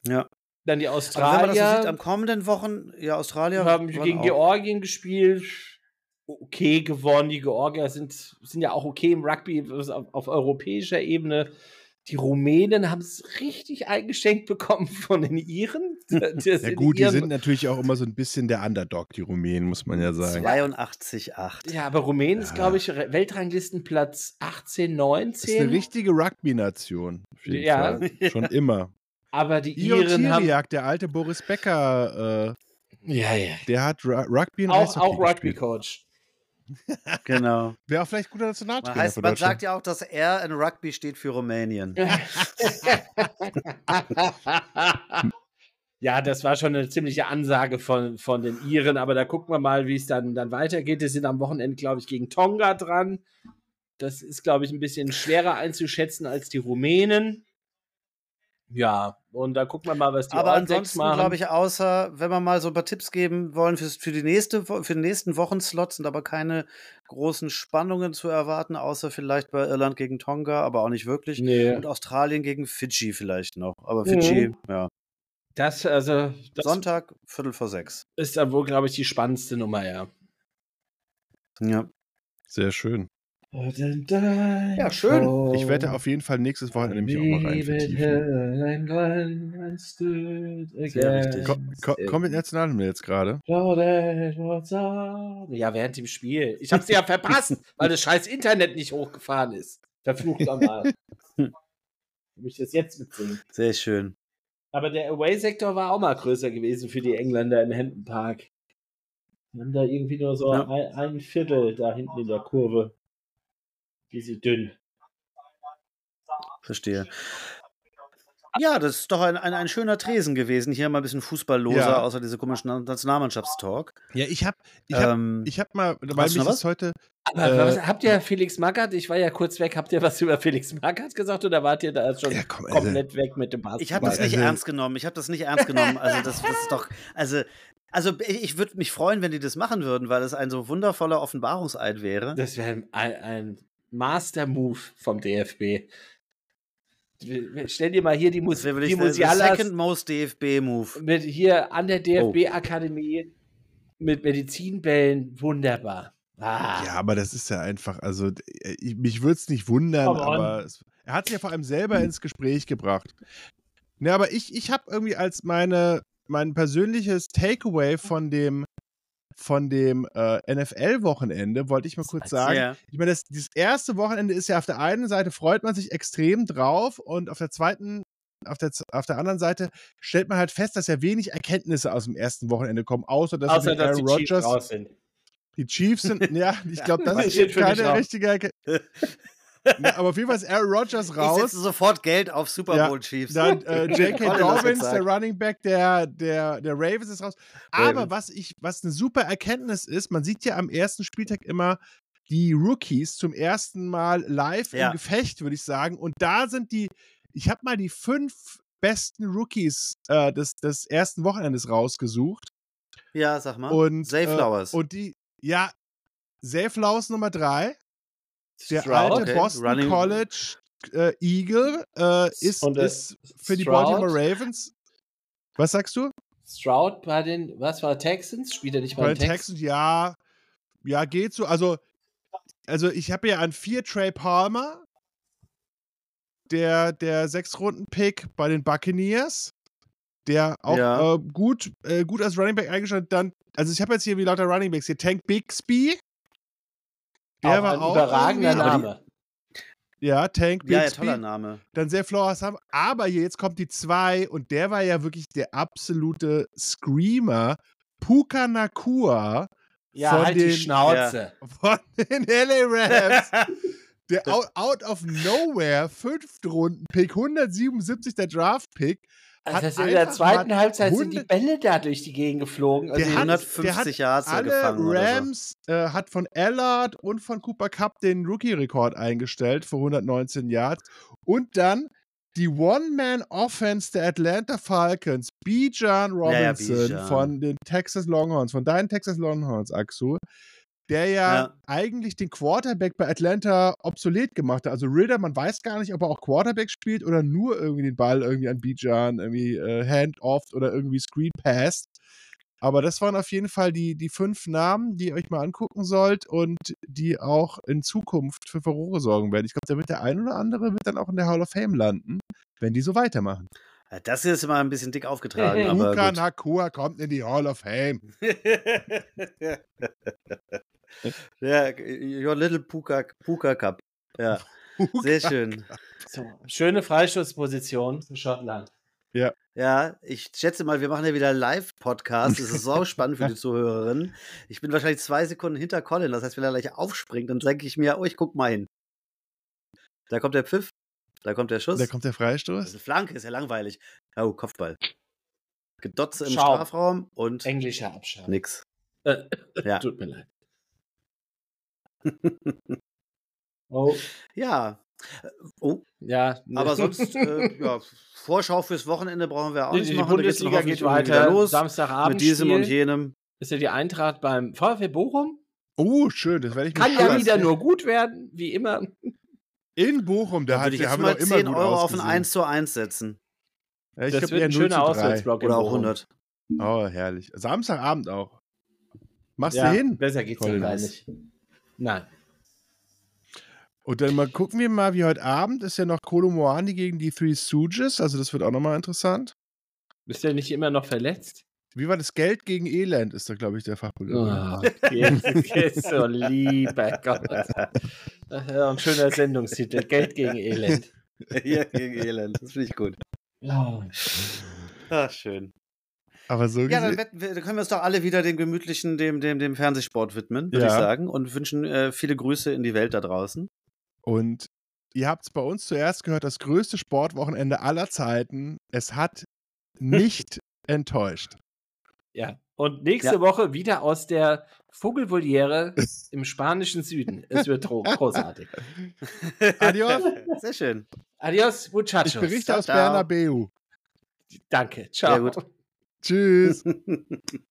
S3: Ja.
S1: Dann die
S3: Aber wenn man das so
S1: Australier
S3: sieht, am kommenden Wochen, ja, Australier.
S1: haben gegen
S3: auch-
S1: Georgien gespielt. Okay gewonnen. Die Georgier sind, sind ja auch okay im Rugby auf, auf europäischer Ebene. Die Rumänen haben es richtig eingeschenkt bekommen von den Iren.
S2: Ja gut, die sind natürlich auch immer so ein bisschen der Underdog, die Rumänen, muss man ja sagen.
S3: 82,8.
S1: Ja, aber Rumänien ist,
S2: Ja.
S1: glaube ich, Weltranglistenplatz 18,
S2: Das ist eine
S1: 19.
S2: richtige Rugby-Nation.
S1: Ja.
S2: Fall. Schon immer.
S1: Aber die
S2: Io
S1: Iren haben.
S2: Tiriak, der alte Boris Becker, äh,
S1: Ja, ja.
S2: der hat Ru Rugby und
S1: Auch, auch. Rugby-Coach.
S3: Genau.
S2: Wäre auch vielleicht guter
S3: Man,
S2: Nationaltrainer
S3: heißt,
S2: für
S3: man sagt ja auch, dass R in Rugby steht für Rumänien.
S1: ja, das war schon eine ziemliche Ansage von, von den Iren, aber da gucken wir mal, wie es dann, dann weitergeht. Die sind am Wochenende, glaube ich, gegen Tonga dran. Das ist, glaube ich, ein bisschen schwerer einzuschätzen als die Rumänen. Ja, und da gucken wir mal, was die
S3: Aber
S1: All Blacks
S3: ansonsten
S1: machen.
S3: glaube ich, außer wenn wir mal so ein paar Tipps geben wollen fürs, für, die nächste, für den nächsten Wochenslot, sind aber keine großen Spannungen zu erwarten, außer vielleicht bei Irland gegen Tonga, aber auch nicht wirklich.
S1: nee,
S3: Und Australien gegen Fidschi vielleicht noch. Aber
S1: Mhm.
S3: Fidschi, ja.
S1: das, also, das
S3: Sonntag, Viertel vor sechs.
S1: ist dann wohl, glaube ich, die spannendste Nummer, ja.
S3: Ja.
S2: Sehr schön.
S1: Ja,
S3: schön.
S2: Ich wette auf jeden Fall nächstes Wochenende nämlich auch mal rein vertiefen.
S3: Sehr richtig.
S2: Ko ko komm mit Nationalhymne jetzt gerade.
S1: Ja, während dem Spiel. Ich hab's ja verpasst, weil das scheiß Internet nicht hochgefahren ist. Verflucht nochmal. Muss ich das jetzt mitsingen?
S3: Sehr schön.
S1: Aber der Away-Sektor war auch mal größer gewesen für die Engländer im Hampton Park. Wir haben da irgendwie nur so
S3: Ja.
S1: ein, ein Viertel da hinten in der Kurve. Wie sie dünn.
S3: Verstehe. Ja, das ist doch ein, ein, ein schöner Tresen gewesen. Hier mal ein bisschen fußballloser,
S2: Ja.
S3: außer diese komischen Na- Nationalmannschaftstalk.
S2: Ja, ich hab, ich hab,
S3: Ähm,
S2: ich hab mal, weil mich das heute,
S1: Aber
S2: Äh,
S1: was, habt ihr Felix Magath? Ich war ja kurz weg. Habt ihr was über Felix Magath gesagt oder wart ihr da schon
S2: Ja, komm, also-
S1: komplett weg mit dem Basketball?
S3: Ich habe das nicht
S2: also-
S3: ernst genommen. Ich habe das nicht ernst genommen. Also das, das ist doch, also, also ich, ich würde mich freuen, wenn die das machen würden, weil es ein so wundervoller Offenbarungseid wäre.
S1: Das wäre ein, ein Master-Move vom DFB. Stell dir mal hier die, Mus die
S3: der
S1: Musialas
S3: Second Most DFB-Move.
S1: mit hier an der
S3: Oh.
S1: DFB-Akademie mit Medizinbällen. Wunderbar. Ah,
S2: ja, aber das ist ja einfach, also äh, ich, mich würde es nicht wundern, aber es, er hat sich ja vor allem selber ins Gespräch gebracht. Ne, aber ich, ich habe irgendwie als meine, mein persönliches Takeaway von dem, von dem äh, NFL-Wochenende, wollte ich mal kurz sagen,
S3: Ja.
S2: ich meine, das, dieses erste Wochenende ist ja auf der einen Seite freut man sich extrem drauf und auf der zweiten, auf der, auf der anderen Seite stellt man halt fest, dass ja wenig Erkenntnisse aus dem ersten Wochenende kommen, außer dass,
S1: außer dass die
S2: Aaron
S1: Chiefs
S2: Rodgers,
S1: raus sind.
S2: die Chiefs sind, ja, ich glaube, das
S1: Das
S2: ist keine richtige Erkenntnis. Ja, aber auf jeden Fall ist Aaron Rodgers
S3: Ich
S2: raus.
S3: setze sofort Geld auf Super
S2: Ja,
S3: Bowl Chiefs.
S2: Dann äh, J.K. Dobbins,
S3: er
S2: der. Running Back der, der, der Ravens ist raus. Aber was ich, was eine super Erkenntnis ist, man sieht ja am ersten Spieltag immer die Rookies zum ersten Mal live
S3: Ja.
S2: im Gefecht, würde ich sagen. Und da sind die, ich habe mal die fünf besten Rookies äh, des, des ersten Wochenendes rausgesucht.
S3: Ja, sag mal.
S2: Und,
S3: Zay
S2: äh,
S3: Flowers.
S2: Und die, ja, Zay Flowers Nummer drei. Der
S1: Stroud,
S2: alte
S3: okay.
S2: Boston
S3: Running-
S2: College äh, Eagle äh, ist,
S1: Und, äh,
S2: ist für die
S1: Stroud?
S2: Baltimore Ravens. Was sagst du?
S1: Stroud bei den, was war Texans? Spielt er nicht bei,
S2: Bei
S1: den
S2: den
S1: Texans?
S2: Texans, ja, ja, geht so. Also, also ich habe ja an vier Trey Palmer, der, der Sechs-Runden-Pick bei den Buccaneers, der auch
S3: Ja.
S2: äh, gut, äh, gut als Running Back eingestellt dann, also ich habe jetzt hier wie lauter Running Backs hier, Tank Bixby, der
S1: auch
S2: war
S1: ein
S2: auch
S1: überragender Name.
S2: Ja, Tank
S3: ja, ja,
S2: Bixby.
S3: toller Name.
S2: dann sehr Flowers haben. Aber hier jetzt kommt die zwei und der war ja wirklich der absolute Screamer. Puka Nakua
S1: Ja,
S2: von
S1: halt
S2: den,
S1: die Schnauze.
S2: von den LA Rams. der out, out of nowhere, fünfte Runden-Pick, 177 der Draft-Pick.
S1: Also
S2: hat
S1: das in der zweiten Halbzeit sind die
S2: 100
S1: Bälle da durch die Gegend geflogen. Also
S2: Der hat-
S3: 150 Yards
S2: alle
S3: gefangen oder so.
S2: Rams äh, hat von Allard und von Cooper Cup den Rookie-Rekord eingestellt für 119 Yards. Und dann die One-Man-Offense der Atlanta Falcons, Bijan
S3: Ja, ja,
S2: Robinson
S3: Bijan.
S2: von den Texas Longhorns, von deinen Texas Longhorns, Axu, der ja,
S3: Ja.
S2: eigentlich den Quarterback bei Atlanta obsolet gemacht hat. Also Ritter, man weiß gar nicht, ob er auch Quarterback spielt oder nur irgendwie den Ball irgendwie an Bijan irgendwie äh, Hand-off oder irgendwie Screen passt. Aber das waren auf jeden Fall die, die fünf Namen, die ihr euch mal angucken sollt und die auch in Zukunft für Furore sorgen werden. Ich glaube, da wird der ein oder andere wird dann auch in der Hall of Fame landen, wenn die so weitermachen.
S3: Ja, Das hier ist immer ein bisschen dick aufgetragen, aber
S2: Luka
S3: gut.
S2: Nakua kommt in die Hall of Fame.
S3: ja, your little Puka, Puka Cup. Ja, sehr schön.
S1: so, schöne Freischussposition für Schottland.
S3: Ja, ich schätze mal, wir machen ja wieder Live-Podcast. Das ist sau spannend für die Zuhörerinnen. Ich bin wahrscheinlich zwei Sekunden hinter Colin. Das heißt, wenn er gleich aufspringt, dann denke ich mir, oh, ich guck mal hin. Da kommt der Pfiff. Da kommt der Schuss.
S2: Da kommt der
S3: Das
S2: Freistoß.
S3: ist Flanke, ist ja langweilig. Oh, Kopfball. Gedotze im
S1: Schaum.
S3: Strafraum und
S1: Englischer Abschlag.
S3: nix.
S1: Äh,
S3: Ja.
S1: Tut mir leid. Oh,
S3: Ja. Oh,
S1: ja. ne.
S3: aber sonst, äh, ja, Vorschau fürs Wochenende brauchen wir auch
S1: die,
S3: nicht
S1: die
S3: machen. Geht's
S1: Bundesliga geht weiter.
S3: los.
S1: Samstagabend
S3: Mit diesem und
S1: Spiel.
S3: jenem.
S1: ist ja die Eintracht beim VfB Bochum.
S2: Oh, schön, das werde ich mir
S1: Kann ja wieder nur gut werden, wie immer.
S2: In Bochum, da
S3: Da
S2: hat
S3: würde ich
S2: haben
S3: mal
S2: immer
S3: 10
S2: gut
S3: Euro auf ein
S2: ausgesehen.
S3: 1 zu 1 setzen.
S2: Ja, ich
S1: das wird ein
S2: 0
S1: schöner
S2: zu 3.
S1: Auswärtsblock.
S3: Oder auch
S1: Bochum.
S3: 100.
S2: Oh, herrlich. Samstagabend auch. Machst
S1: Ja,
S2: du hin?
S1: besser geht's ja
S2: Colin.
S1: gar nicht. Nein.
S2: Und dann mal gucken wir mal, wie heute Abend ist ja noch Kolo Moani gegen die Three Stooges. Also das wird auch nochmal interessant.
S1: Bist du nicht immer noch verletzt?
S2: Wie war das Geld gegen Elend, ist da, glaube ich, der Fachbegriff.
S1: Oh, geht, geht so lieber Gott. Ja ein schöner Sendungstitel. Geld gegen Elend.
S3: Hier gegen Elend. Das finde ich gut.
S1: Ja.
S3: Ach, schön.
S2: Aber so
S3: Ja, dann, wir, dann können wir uns doch alle wieder dem gemütlichen, dem, dem, dem Fernsehsport widmen, würde
S2: Ja.
S3: ich sagen. Und wünschen äh, viele Grüße in die Welt da draußen.
S2: Und ihr habt es bei uns zuerst gehört, das größte Sportwochenende aller Zeiten. Es hat nicht enttäuscht.
S1: Ja. Und nächste
S3: Ja.
S1: Woche wieder aus der Vogelvoliere im spanischen Süden. Es wird großartig.
S2: Adios.
S3: Sehr schön.
S1: Adios, muchachos.
S2: Ich berichte
S3: Ciao,
S2: aus
S3: ciao.
S2: Bernabeu.
S1: Danke. Ciao.
S3: Sehr gut.
S2: Tschüss.